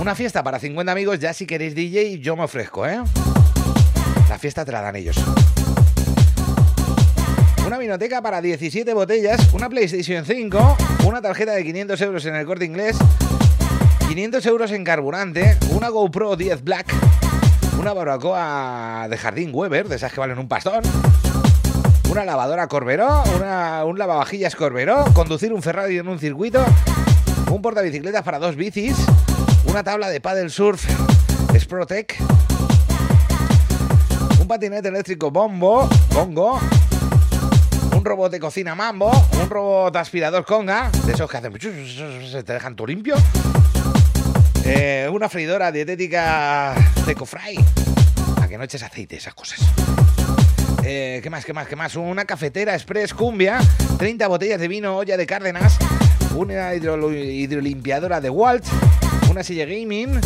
una fiesta para 50 amigos, ya si queréis DJ yo me ofrezco, ¿eh? La fiesta te la dan ellos. Una vinoteca para 17 botellas, una PlayStation 5, una tarjeta de 500 euros en el corte inglés, 500 euros en carburante, una GoPro 10 Black, una barbacoa de jardín Weber, de esas que valen un pastón, una lavadora Corberó, una, un lavavajillas Corberó, conducir un Ferrari en un circuito, un portabicicletas para dos bicis, una tabla de paddle surf Sprotec, un patinete eléctrico Bombo, Bongo, un robot de cocina Mambo, un robot aspirador Conga, de esos que hacen se te dejan todo limpio, eh, una freidora dietética de Cofray, a que no eches aceite, esas cosas. Eh, ¿Qué más, qué más, qué más? Una cafetera express cumbia, 30 botellas de vino, olla de Cárdenas, una hidro- hidrolimpiadora de Walt, una silla gaming,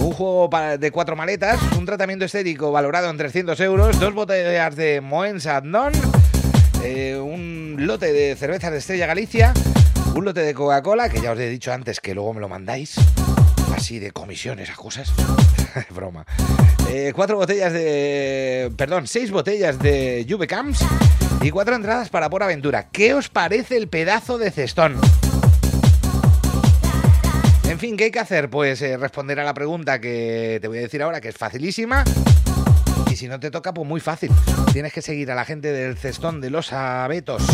un juego de cuatro maletas, un tratamiento estético valorado en 300 euros, dos botellas de Moen Sandón, eh, un lote de cervezas de Estrella Galicia, un lote de Coca-Cola, que ya os he dicho antes que luego me lo mandáis, así de comisión, esas cosas. [laughs] Broma. Eh, cuatro botellas de. Perdón, seis botellas de Juve Camps y cuatro entradas para Por Aventura. ¿Qué os parece el pedazo de cestón? En fin, ¿qué hay que hacer? Pues eh, responder a la pregunta que te voy a decir ahora, que es facilísima. Y si no te toca, pues muy fácil. Tienes que seguir a la gente del cestón de los abetos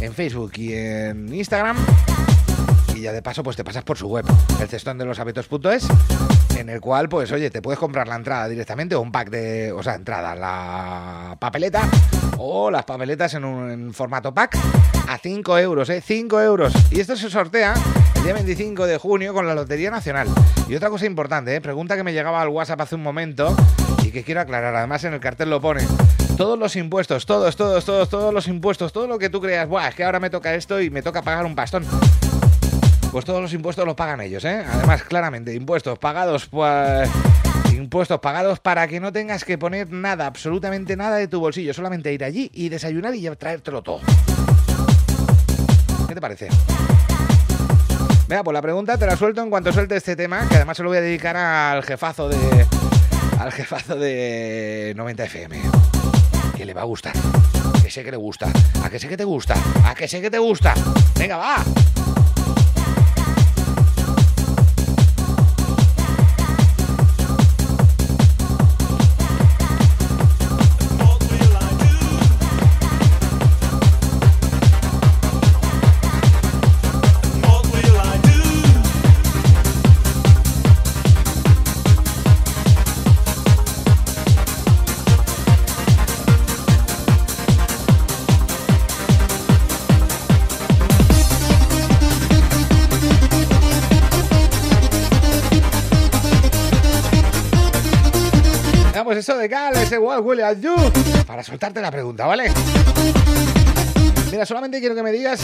en Facebook y en Instagram. Y ya de paso, pues te pasas por su web, el cestón de los abetos.es, en el cual, pues oye, te puedes comprar la entrada directamente o un pack de. O sea, entrada, la papeleta o las papeletas en un formato pack a 5 euros, ¿eh? 5 euros. Y esto se sortea el día 25 de junio con la Lotería Nacional. Y otra cosa importante, ¿eh? Pregunta que me llegaba al WhatsApp hace un momento y que quiero aclarar, además en el cartel lo pone. Todos los impuestos, todos, todos, todos, todos los impuestos, todo lo que tú creas, Buah, es que ahora me toca esto y me toca pagar un pastón. Pues todos los impuestos los pagan ellos, ¿eh? Además, claramente, impuestos pagados, pues... Impuestos pagados para que no tengas que poner nada, absolutamente nada de tu bolsillo, solamente ir allí y desayunar y traértelo todo. ¿Qué te parece? Venga, pues la pregunta te la suelto en cuanto suelte este tema, que además se lo voy a dedicar al jefazo de. al jefazo de 90 FM. Que le va a gustar. Que sé que le gusta. A que sé que te gusta. A que sé que te gusta. Venga, va. Eso de Gal, ese What Will I Do? Para soltarte la pregunta, ¿vale? Mira, solamente quiero que me digas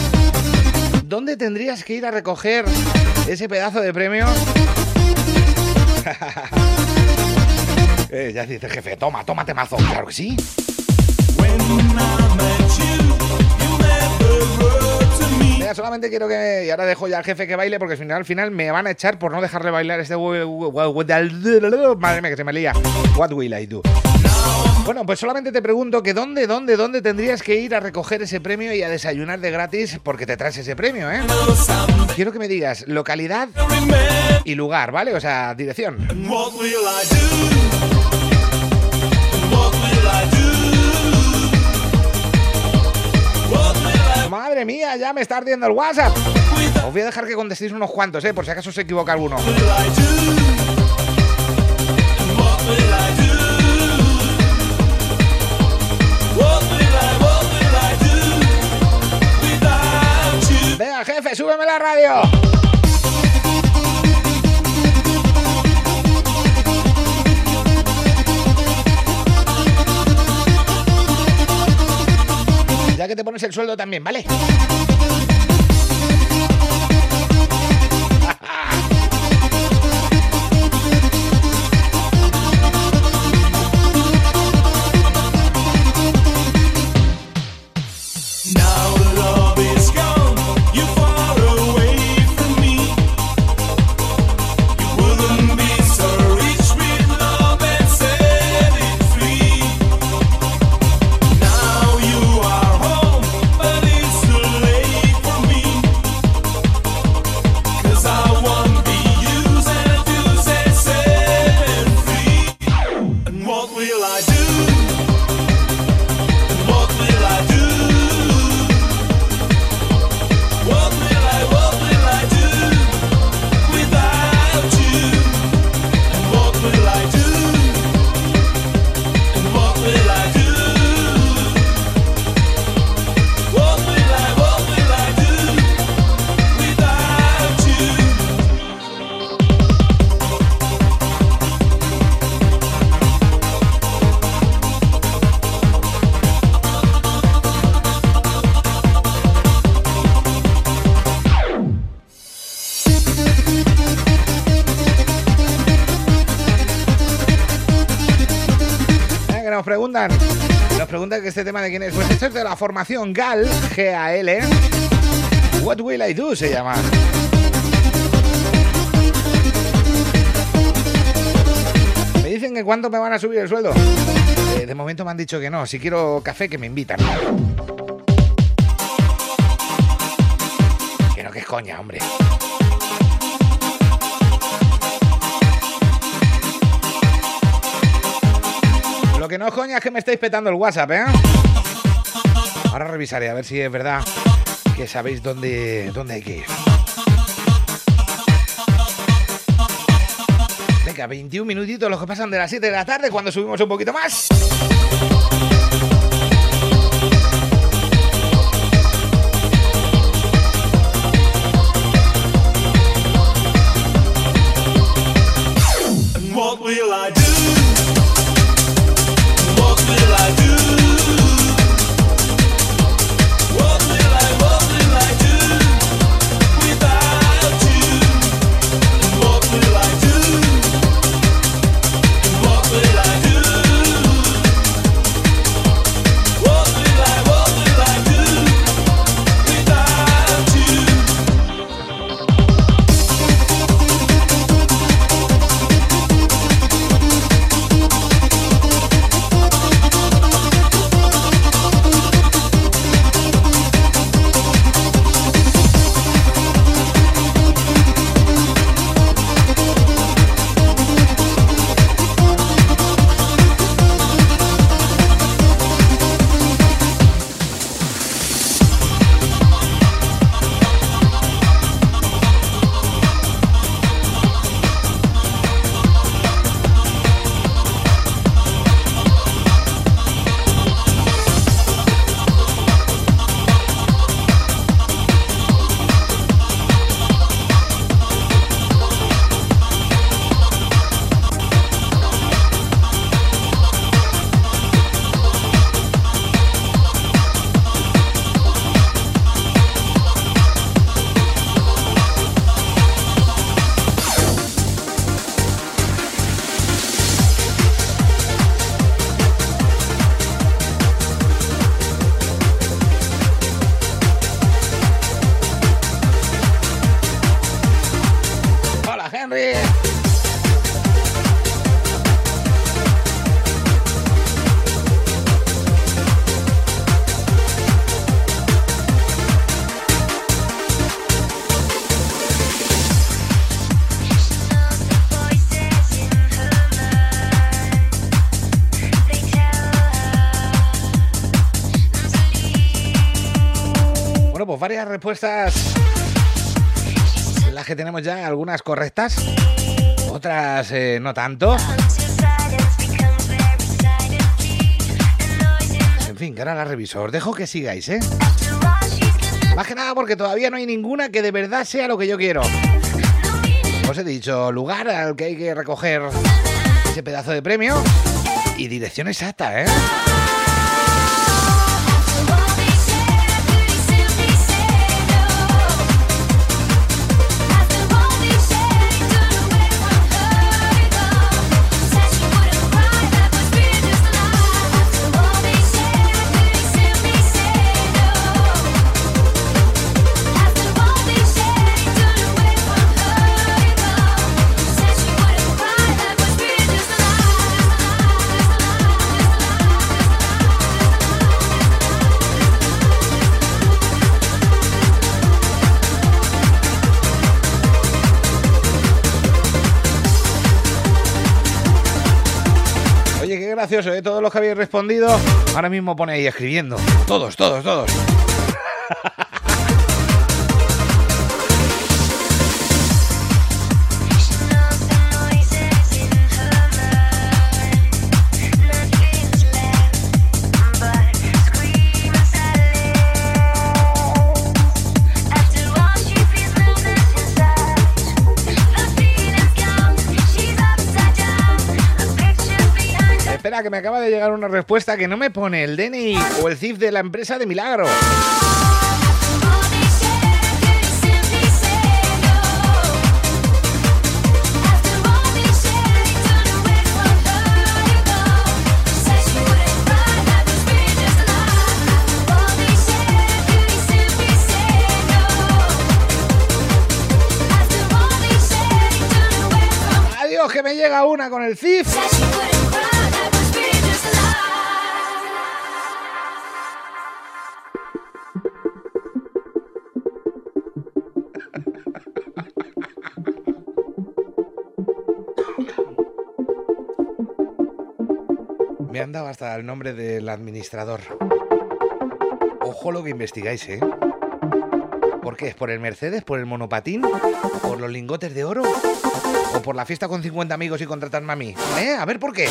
dónde tendrías que ir a recoger ese pedazo de premio. [laughs] eh, ya dice jefe, toma, tómate mazo. Claro que sí. Solamente quiero que. Y ahora dejo ya al jefe que baile porque al final, al final me van a echar por no dejarle bailar este. Madre mía, que se me lía. What will I do? Bueno, pues solamente te pregunto que dónde, dónde, dónde tendrías que ir a recoger ese premio y a desayunar de gratis porque te traes ese premio, ¿eh? Quiero que me digas localidad y lugar, ¿vale? O sea, dirección. Madre mía, ya me está ardiendo el WhatsApp. Os voy a dejar que contestéis unos cuantos, ¿eh? Por si acaso se equivoca alguno. Venga, jefe, súbeme la radio. Ya que te pones el sueldo también, ¿vale? Que este tema de quién es. Pues esto es de la formación GAL, G-A-L. What will I do se llama. Me dicen que cuánto me van a subir el sueldo. Eh, de momento me han dicho que no. Si quiero café, que me invitan. No es coña es que me estáis petando el WhatsApp, ¿eh? Ahora revisaré a ver si es verdad que sabéis dónde, dónde hay que ir. Venga, 21 minutitos los que pasan de las 7 de la tarde cuando subimos un poquito más. Varias respuestas. Las que tenemos ya, algunas correctas, otras eh, no tanto. En fin, que ahora la reviso. Os dejo que sigáis, ¿eh? Más que nada porque todavía no hay ninguna que de verdad sea lo que yo quiero. Os he dicho lugar al que hay que recoger ese pedazo de premio y dirección exacta, ¿eh? Gracioso, ¿eh? Todos los que habéis respondido, ahora mismo pone ahí escribiendo. Todos, todos, todos. Me acaba de llegar una respuesta que no me pone el DNI o el CIF de la empresa de Milagro. Que me llega una con el CIF. Han hasta el nombre del administrador. Ojo lo que investigáis, ¿eh? ¿Por qué? ¿Es por el Mercedes? ¿Por el monopatín? ¿Por los lingotes de oro? ¿O por la fiesta con 50 amigos y contratarme a mí? ¿Eh? A ver por qué.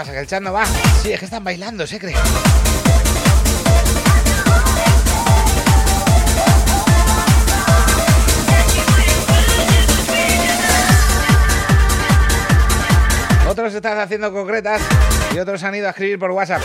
Pasa? ¿Que el chat no va? Sí, es que están bailando, Secre. Otros están haciendo concretas y otros han ido a escribir por WhatsApp.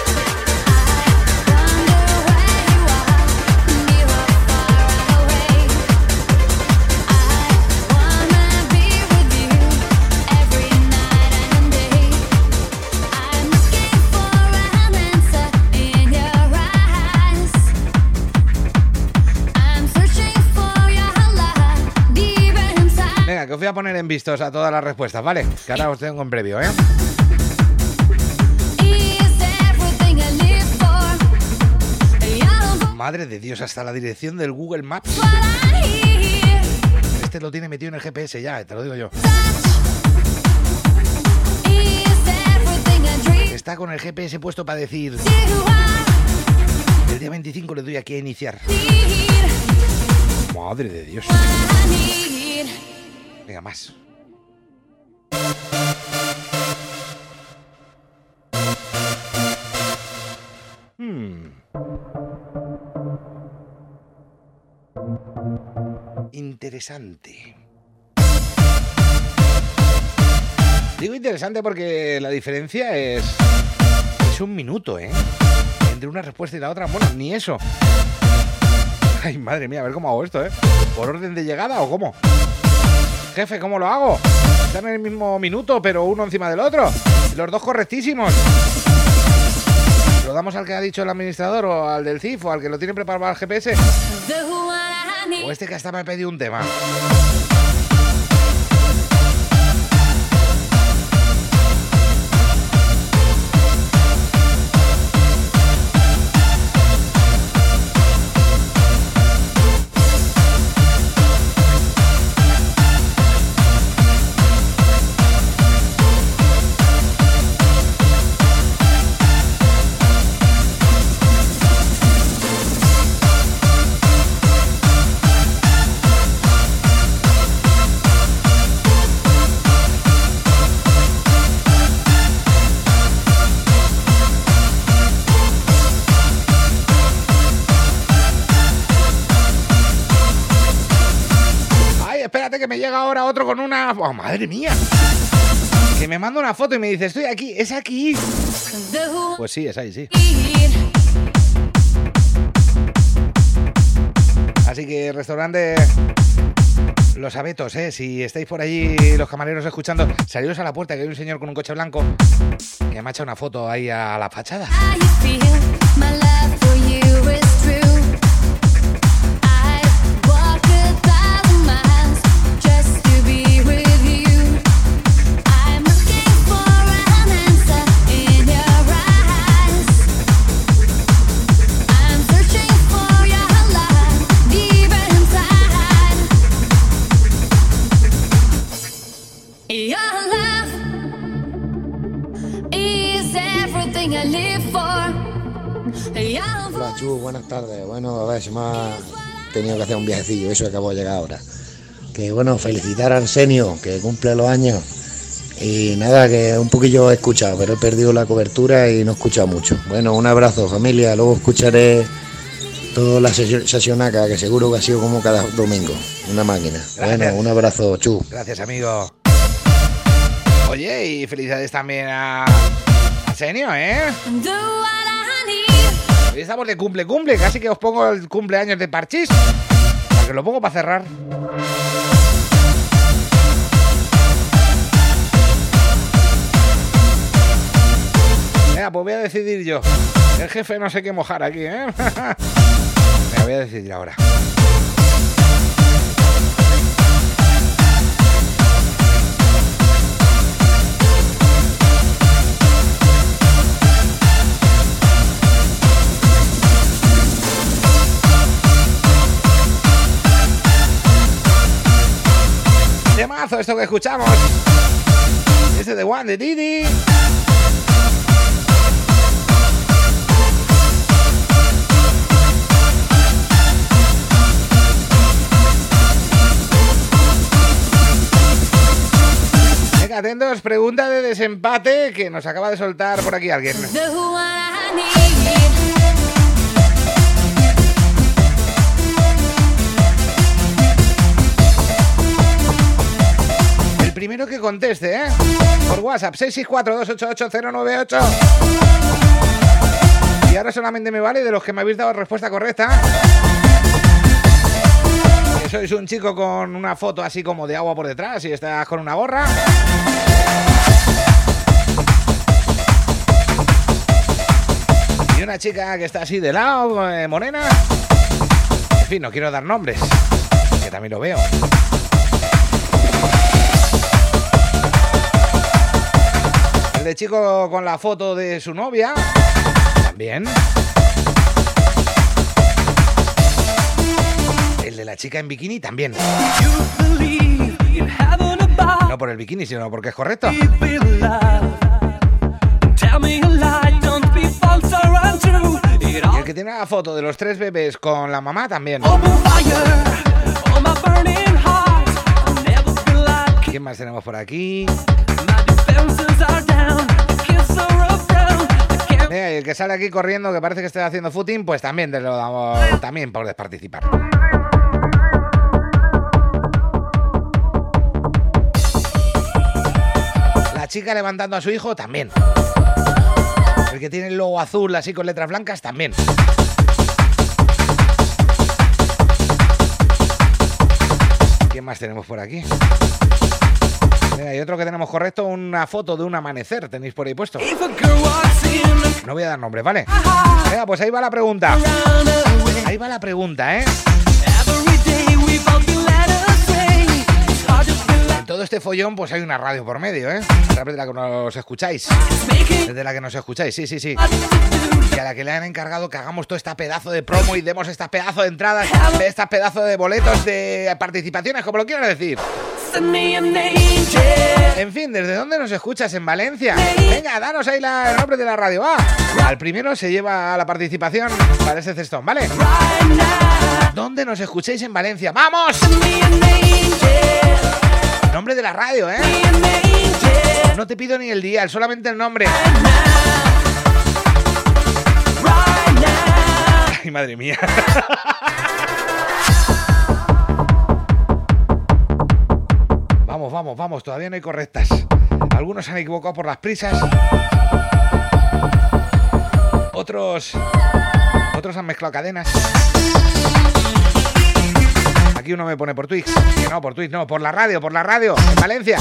Poner en vistos a todas las respuestas, ¿vale? Que ahora os tengo en previo, ¿eh? Madre de Dios, hasta la dirección del Google Maps. Este lo tiene metido en el GPS ya, te lo digo yo. Está con el GPS puesto para decir. El día 25 le doy aquí a iniciar. Madre de Dios. Venga, más. Hmm. Interesante. Digo interesante porque la diferencia es. Es un minuto, ¿eh? Entre una respuesta y la otra. Bueno, ni eso. Ay, madre mía, a ver cómo hago esto, ¿eh? ¿Por orden de llegada o cómo? Jefe, ¿cómo lo hago? Están en el mismo minuto, pero uno encima del otro. Los dos correctísimos. ¿Lo damos al que ha dicho el administrador o al del CIF o al que lo tiene preparado para el GPS? O este que hasta me ha pedido un tema. Otro con una... ¡Oh, madre mía! Que me manda una foto y me dice, estoy aquí, es aquí. Pues sí, es ahí, sí. Así que restaurante Los Abetos, ¿eh? Si estáis por allí, los camareros escuchando, saliros a la puerta que hay un señor con un coche blanco que me ha hecho una foto ahí a la fachada. Buenas tardes. Bueno, a ver, se me ha tenido que hacer un viajecillo, eso acabo de llegar ahora. Que bueno, felicitar a Arsenio, que cumple los años. Y nada, que un poquillo he escuchado, pero he perdido la cobertura y no he escuchado mucho. Bueno, un abrazo, familia. Luego escucharé toda la sesio- sesionaca, que seguro que ha sido como cada domingo. Una máquina. Bueno, un abrazo, Chu. Gracias, amigo. Oye, y felicidades también a Arsenio, ¿eh? Estamos de cumple, cumple. Casi que os pongo el cumpleaños de Parchís. Para que lo pongo para cerrar. Venga, pues voy a decidir yo. El jefe no sé qué mojar aquí, ¿eh? [laughs] Venga, voy a decidir ahora. Temazo esto que escuchamos. Este de One de Didi. Venga, atentos, pregunta de desempate que nos acaba de soltar por aquí alguien. Primero que conteste, ¿eh? Por WhatsApp, 664-288-098. Y ahora solamente me vale de los que me habéis dado respuesta correcta. Que sois un chico con una foto así como de agua por detrás y estás con una gorra. Y una chica que está así de lado, eh, morena. En fin, no quiero dar nombres, que también lo veo. El de chico con la foto de su novia. También. la chica en bikini también. No por el bikini, sino porque es correcto. Y el que tiene la foto de los tres bebés con la mamá también. ¿Quién más tenemos por aquí? Y el que sale aquí corriendo, que parece que está haciendo footing, pues también te lo damos, también puedes participar. La chica levantando a su hijo, también. El que tiene el logo azul así con letras blancas, también. ¿Quién más tenemos por aquí? Hay otro que tenemos correcto, una foto de un amanecer, tenéis por ahí puesto. No voy a dar nombres, ¿vale? Venga, pues ahí va la pregunta. Ahí va la pregunta, ¿eh? En todo este follón, pues hay una radio por medio, ¿eh? A través de la que nos escucháis. Desde la que nos escucháis, sí, sí, sí. Y a la que le han encargado que hagamos todo este pedazo de promo y demos este pedazo de entradas, este pedazo de boletos de participaciones, como lo quieras decir. En fin, ¿desde dónde nos escuchas? ¿En Valencia? Venga, danos ahí la- el nombre de la radio, va. Al primero se lleva la participación para ese cestón, ¿vale? ¿Dónde nos escucháis en Valencia? ¡Vamos! Nombre de la radio, ¿eh? No te pido ni el día, solamente el nombre. Ay, madre mía. [laughs] Vamos, vamos, vamos, todavía no hay correctas. Algunos se han equivocado por las prisas. Otros. Otros han mezclado cadenas. Aquí uno me pone por Twitch. No, por Twitch, no, por la radio, por la radio, en Valencia.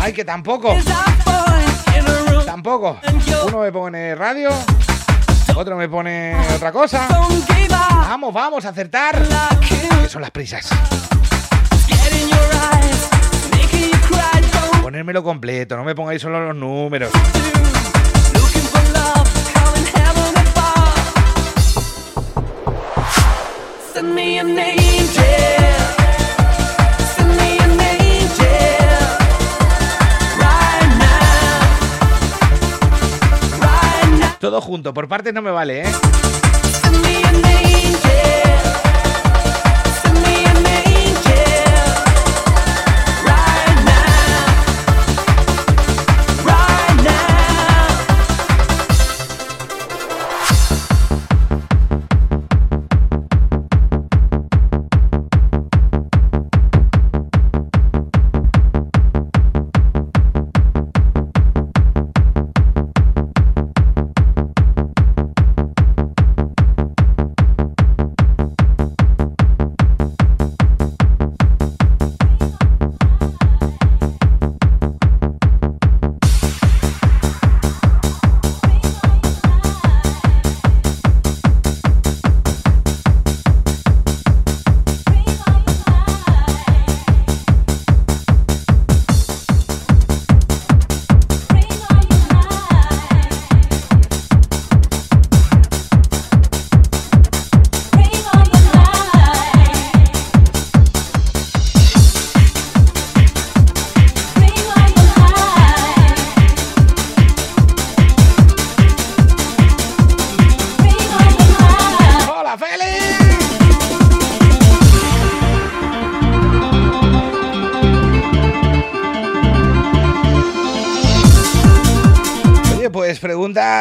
Ay, que tampoco. Tampoco. Uno me pone radio, [laughs] otro me pone otra cosa. Vamos, vamos a acertar. Que son las prisas. Ponérmelo completo, no me pongáis solo los números. Send me an angel. Todo junto, por partes no me vale, ¿eh?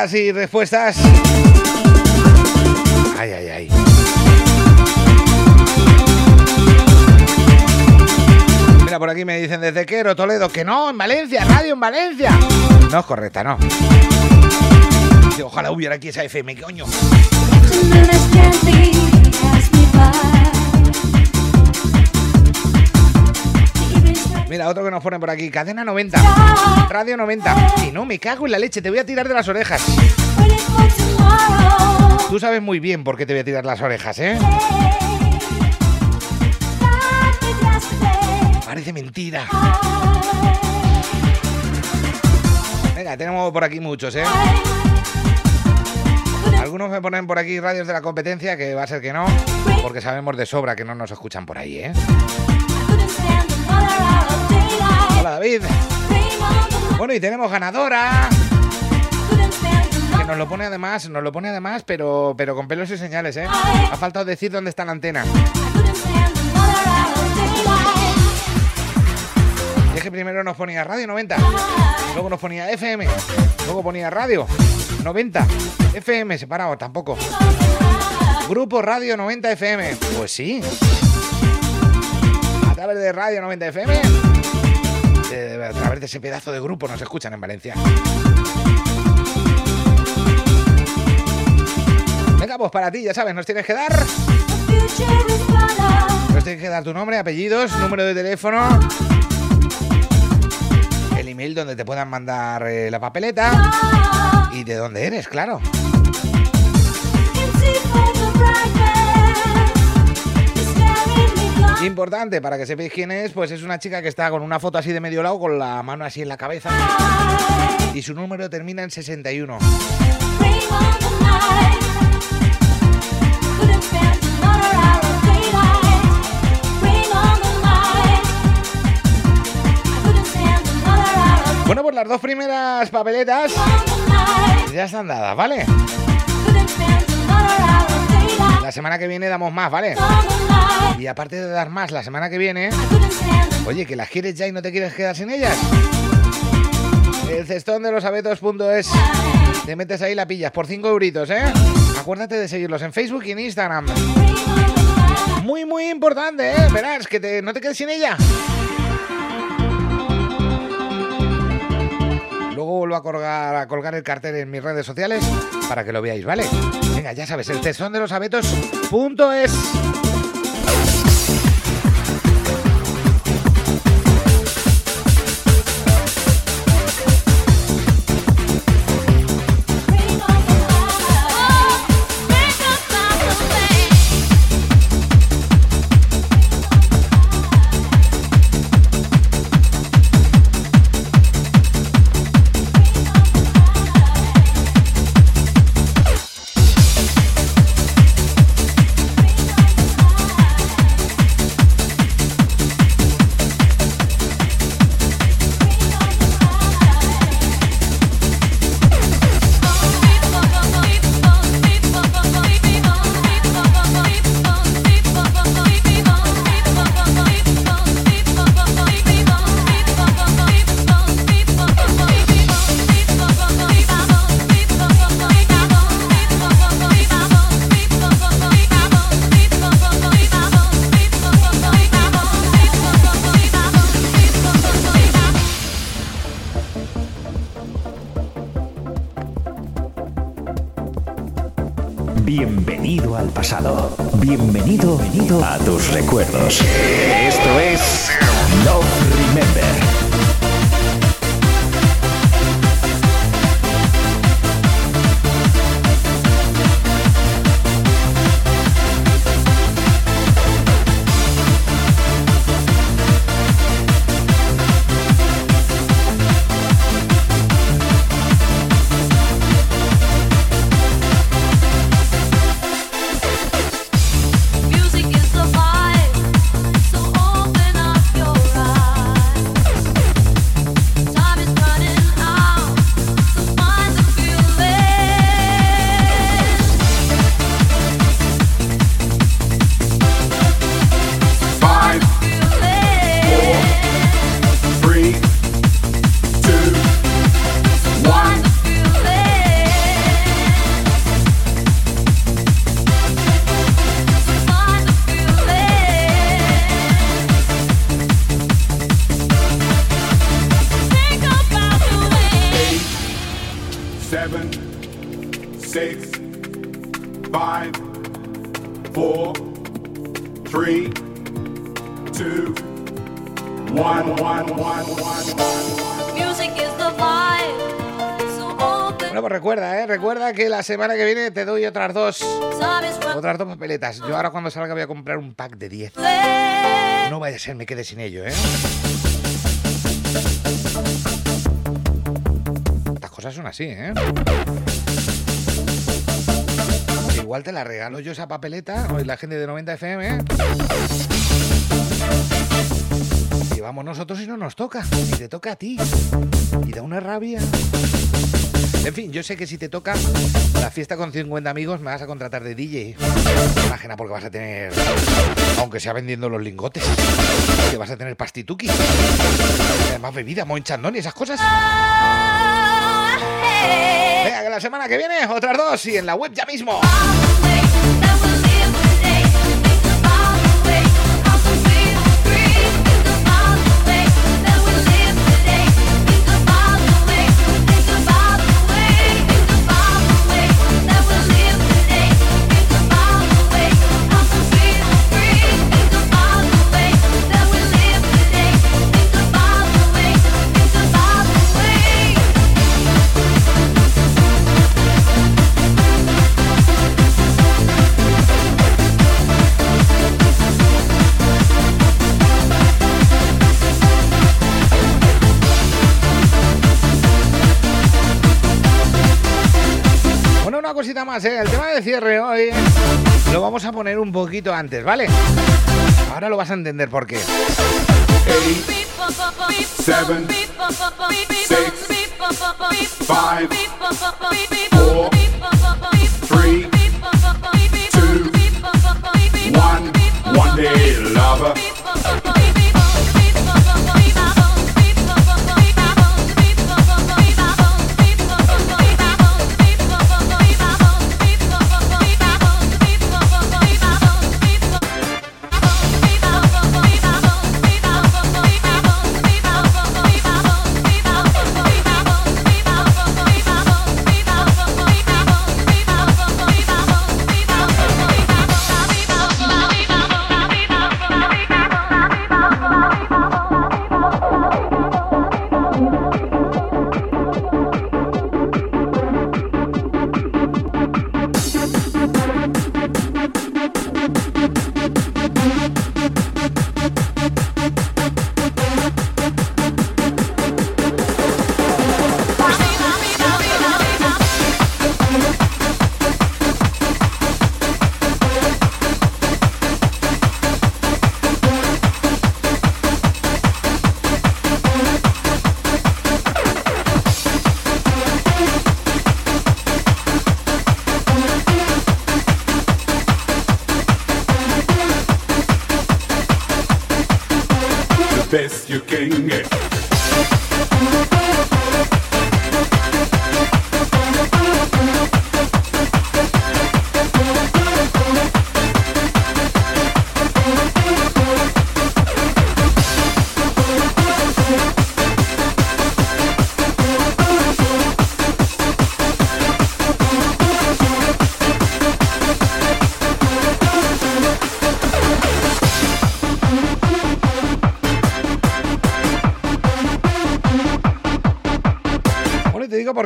Y respuestas. Ay, ay, ay. Mira, por aquí me dicen desde Quero, Toledo, que no, en Valencia, radio en Valencia. No es correcta, no. Ojalá hubiera aquí esa FM, coño. Mira, otro que nos pone por aquí, cadena 90, radio 90. Y no, me cago en la leche, te voy a tirar de las orejas. Tú sabes muy bien por qué te voy a tirar las orejas, ¿eh? Parece mentira. Venga, tenemos por aquí muchos, ¿eh? Algunos me ponen por aquí radios de la competencia, que va a ser que no, porque sabemos de sobra que no nos escuchan por ahí, ¿eh? Hola David. Bueno, y tenemos ganadora. Que nos lo pone además, nos lo pone además, pero, pero con pelos y señales, ¿eh? Ha faltado decir dónde está la antena. Y es que primero nos ponía radio 90, luego nos ponía FM, luego ponía radio 90, FM separado, tampoco. Grupo Radio 90 FM, pues sí. A través de Radio 90 FM, eh, a través de ese pedazo de grupo nos escuchan en Valencia. Venga, pues para ti, ya sabes, nos tienes que dar. Nos tienes que dar tu nombre, apellidos, número de teléfono, el email donde te puedan mandar eh, la papeleta y de dónde eres, claro. [laughs] Importante para que sepáis quién es, pues es una chica que está con una foto así de medio lado, con la mano así en la cabeza. Y su número termina en 61. Bueno, pues las dos primeras papeletas ya están dadas, ¿vale? La semana que viene damos más, ¿vale? Y aparte de dar más la semana que viene, oye, que las quieres ya y no te quieres quedar sin ellas. El cestón de los abetos.es. Te metes ahí la pillas por 5 euritos, ¿eh? Acuérdate de seguirlos en Facebook y en Instagram. Muy, muy importante, ¿eh? Verás, que te- no te quedes sin ella. Vuelvo a colgar, a colgar el cartel en mis redes sociales para que lo veáis, ¿vale? Venga, ya sabes, el tesón de los abetos.es. semana que viene te doy otras dos. Otras dos papeletas. Yo ahora cuando salga voy a comprar un pack de 10. No vaya a ser me quede sin ello, ¿eh? Estas cosas son así, ¿eh? Igual te la regalo yo esa papeleta, hoy la gente de 90 FM. Y vamos nosotros y no nos toca. Y te toca a ti. Y da una rabia. En fin, yo sé que si te toca la fiesta con 50 amigos me vas a contratar de DJ. Imagina porque vas a tener, aunque sea vendiendo los lingotes, que vas a tener pastituki. Además bebida, monchandón y esas cosas. Venga, que la semana que viene otras dos y en la web ya mismo. ¿Eh? El tema de cierre hoy lo vamos a poner un poquito antes, ¿vale? Ahora lo vas a entender por qué.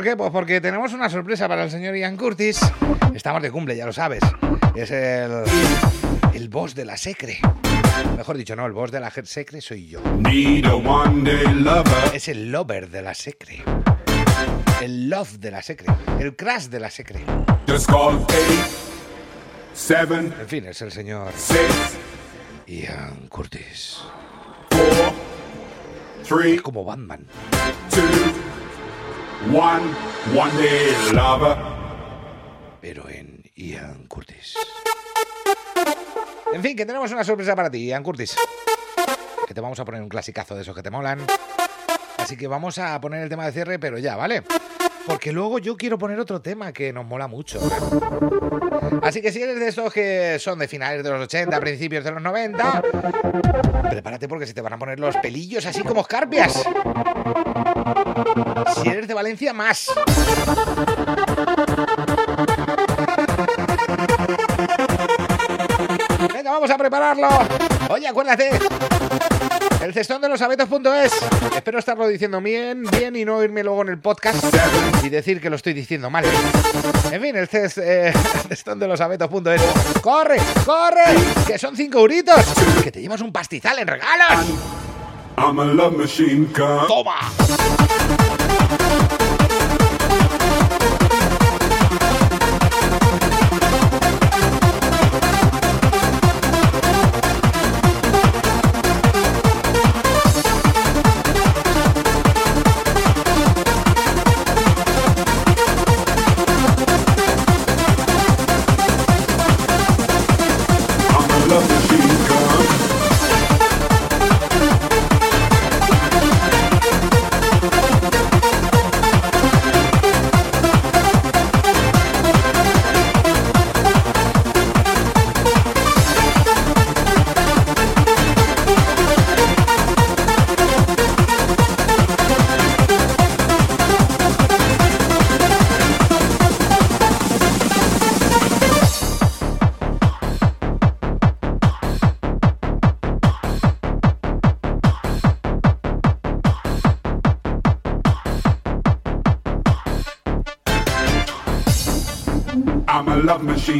Qué, pues porque tenemos una sorpresa para el señor Ian Curtis. Estamos de cumple, ya lo sabes. Es el, el boss de la secre. Mejor dicho, no, el boss de la secre soy yo. Need a one day lover. Es el lover de la secre. El love de la secre. El crash de la secre. Just call eight, seven, En fin, es el señor six, Ian Curtis. Es como Batman. One. One day lover. pero en Ian Curtis. En fin, que tenemos una sorpresa para ti, Ian Curtis. Que te vamos a poner un clasicazo de esos que te molan. Así que vamos a poner el tema de cierre, pero ya, ¿vale? Porque luego yo quiero poner otro tema que nos mola mucho. Así que si eres de esos que son de finales de los 80, principios de los 90, prepárate porque se te van a poner los pelillos así como escarpias. Si eres de Valencia, más. Venga, vamos a prepararlo. Oye, acuérdate. El cestón de los abetos.es. Espero estarlo diciendo bien, bien y no irme luego en el podcast y decir que lo estoy diciendo mal. En fin, el, ces- eh, cestón de los abetos.es. ¡Corre! ¡Corre! Que son cinco euritos. Que te llevas un pastizal en regalos. I'm a love machine, come. ¡Toma!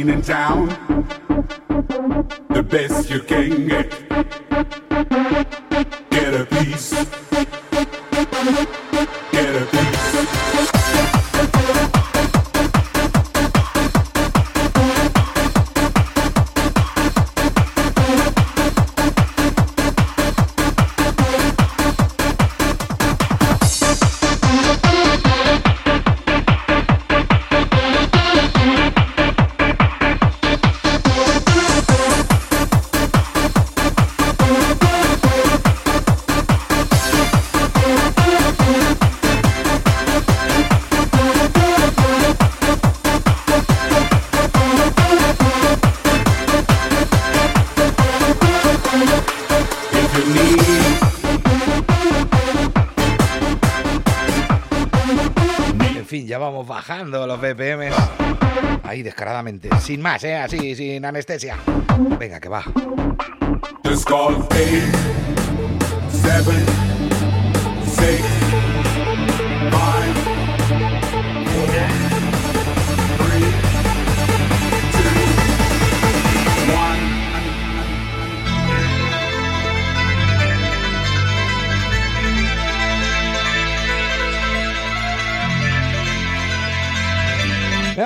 In town. The best you can Sin más, ¿eh? Así, sin anestesia. Venga, que va.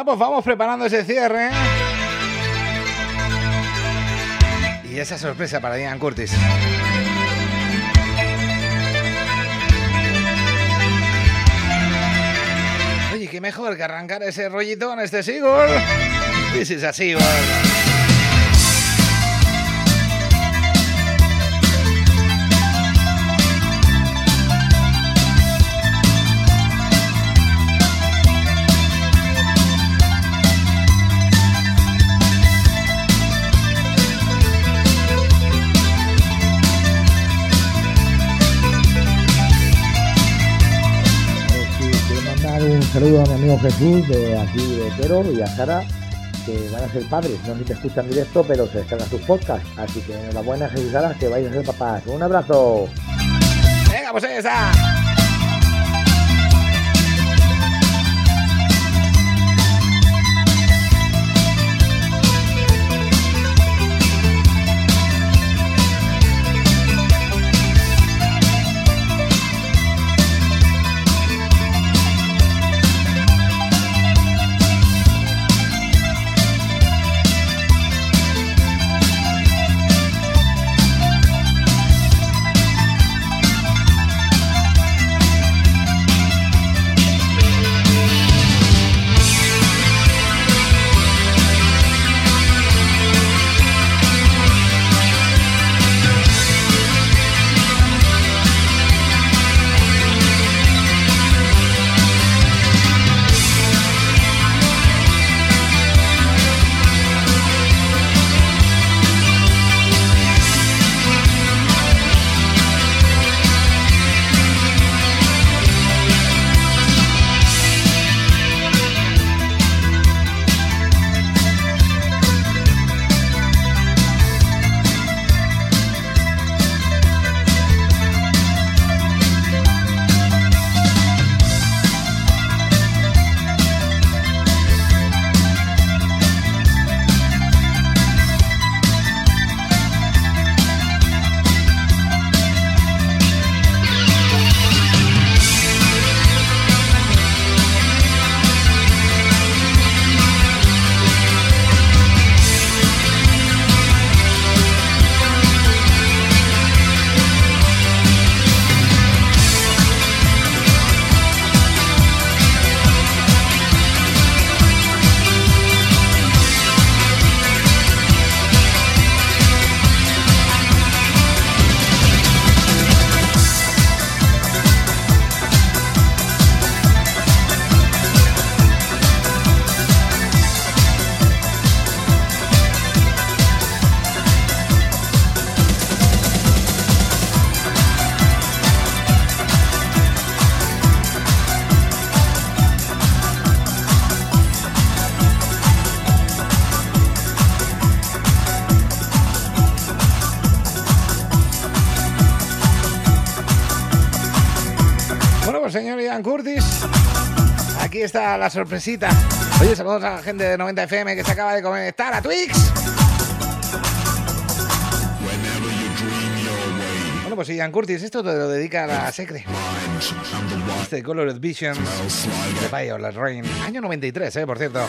Pues vamos preparando ese cierre. Esa sorpresa para Ian Curtis. Oye, qué mejor que arrancar ese rollito en este Seagull. This is a Seagull. Saludo a mi amigo Jesús de aquí de Teror y a Sara, que van a ser padres. No sé si te escuchan directo, pero se descargan sus podcasts. Así que enhorabuena, Jesús Sara, que vais a ser papás. Un abrazo. Venga, pues ahí la sorpresita. Oye, saludos a la gente de 90 FM que se acaba de conectar a Twix. Bueno, pues Ian Curtis, esto te lo dedica a la Secre. Este Colored Vision de Violet Rain. Año 93, eh, por cierto.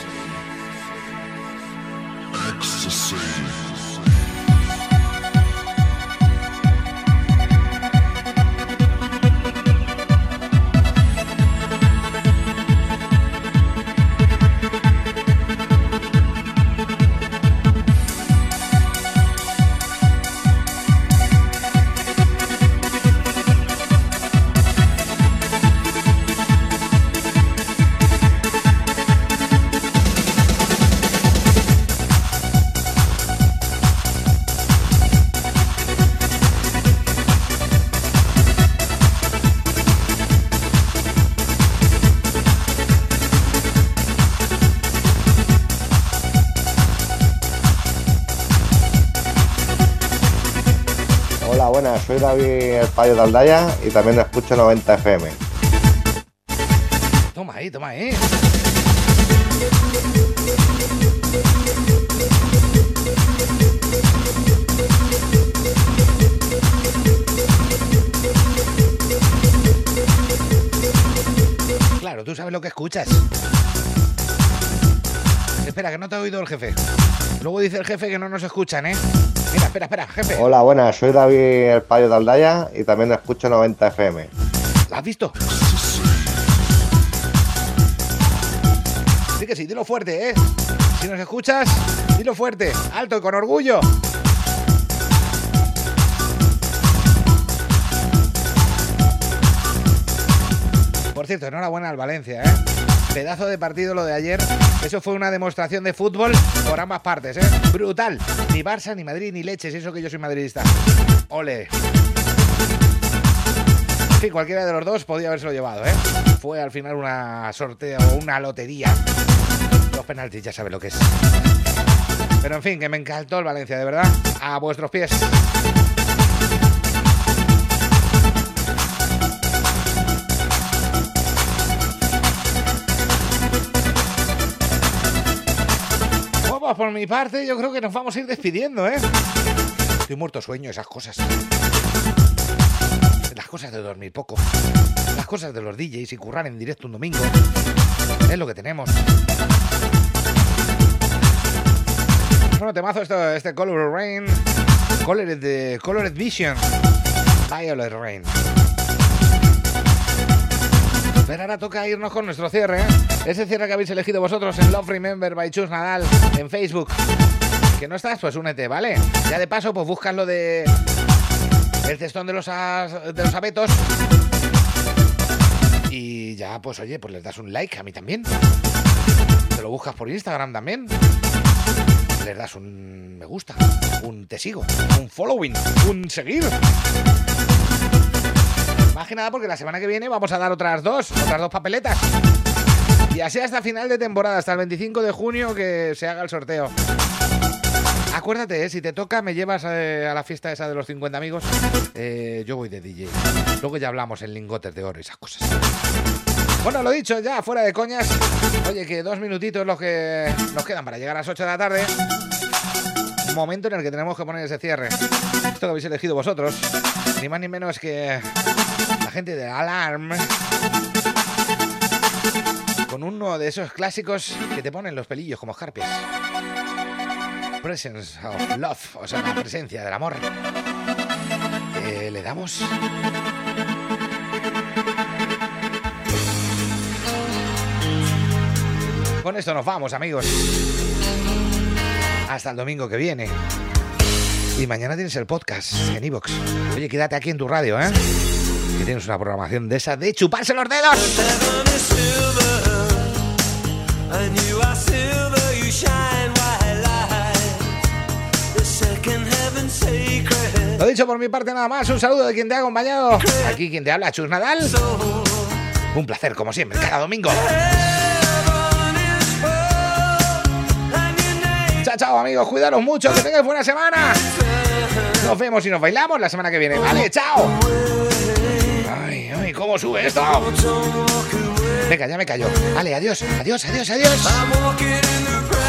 David el Payo de Aldaya y también escucho 90 FM. Toma ahí, toma ahí. Claro, tú sabes lo que escuchas. Espera, que no te ha oído el jefe. Luego dice el jefe que no nos escuchan, ¿eh? Mira, espera, espera, jefe. Hola, buenas, soy David el Payo de Aldaya y también escucho 90 FM. ¿La has visto? Sí que sí, dilo fuerte, ¿eh? Si nos escuchas, dilo fuerte, alto y con orgullo. Por cierto, enhorabuena al Valencia, ¿eh? Pedazo de partido lo de ayer. Eso fue una demostración de fútbol por ambas partes, ¿eh? Brutal. Ni Barça, ni Madrid, ni leches. Eso que yo soy madridista. Ole. Fin, cualquiera de los dos podía haberse llevado, ¿eh? Fue al final una sorteo o una lotería. Los penaltis, ya sabes lo que es. Pero en fin, que me encantó el Valencia, de verdad. A vuestros pies. Por mi parte, yo creo que nos vamos a ir despidiendo, ¿eh? Estoy muerto sueño, esas cosas. Las cosas de dormir poco. Las cosas de los DJs y currar en directo un domingo. Es lo que tenemos. Bueno, temazo esto, este Color Rain. Colored, de Colored Vision. Violet Rain. Pero ahora toca irnos con nuestro cierre, ¿eh? Ese cierre que habéis elegido vosotros en Love Remember by Chus Nadal en Facebook. Que no estás, pues únete, ¿vale? Ya de paso, pues buscas lo de el cestón de los, as- de los abetos. Y ya, pues oye, pues les das un like a mí también. Te lo buscas por Instagram también. Les das un me gusta, un te sigo, un following, un seguir. Más que nada porque la semana que viene vamos a dar otras dos, otras dos papeletas. Y así hasta final de temporada, hasta el 25 de junio que se haga el sorteo. Acuérdate, ¿eh? si te toca, me llevas eh, a la fiesta esa de los 50 amigos. Eh, yo voy de DJ. Luego ya hablamos en lingotes de oro y esas cosas. Bueno, lo dicho, ya fuera de coñas. Oye, que dos minutitos los que nos quedan para llegar a las 8 de la tarde. Momento en el que tenemos que poner ese cierre. Esto que habéis elegido vosotros. Ni más ni menos que gente de Alarm. Con uno de esos clásicos que te ponen los pelillos como escarpias. Presence of Love, o sea, la presencia del amor. Eh, ¿Le damos? Con esto nos vamos, amigos. Hasta el domingo que viene. Y mañana tienes el podcast en iVoox. Oye, quédate aquí en tu radio, ¿eh? Que tienes una programación de esa de chuparse los dedos. Lo dicho por mi parte nada más. Un saludo de quien te ha acompañado. Aquí quien te habla, Chus Nadal. Un placer, como siempre, cada domingo. Chao, chao, amigos. Cuidaros mucho. Que tengáis buena semana. Nos vemos y nos bailamos la semana que viene. Vale, chao. ¿Cómo sube esto? Venga, ya me callo. Vale, adiós, adiós, adiós, adiós.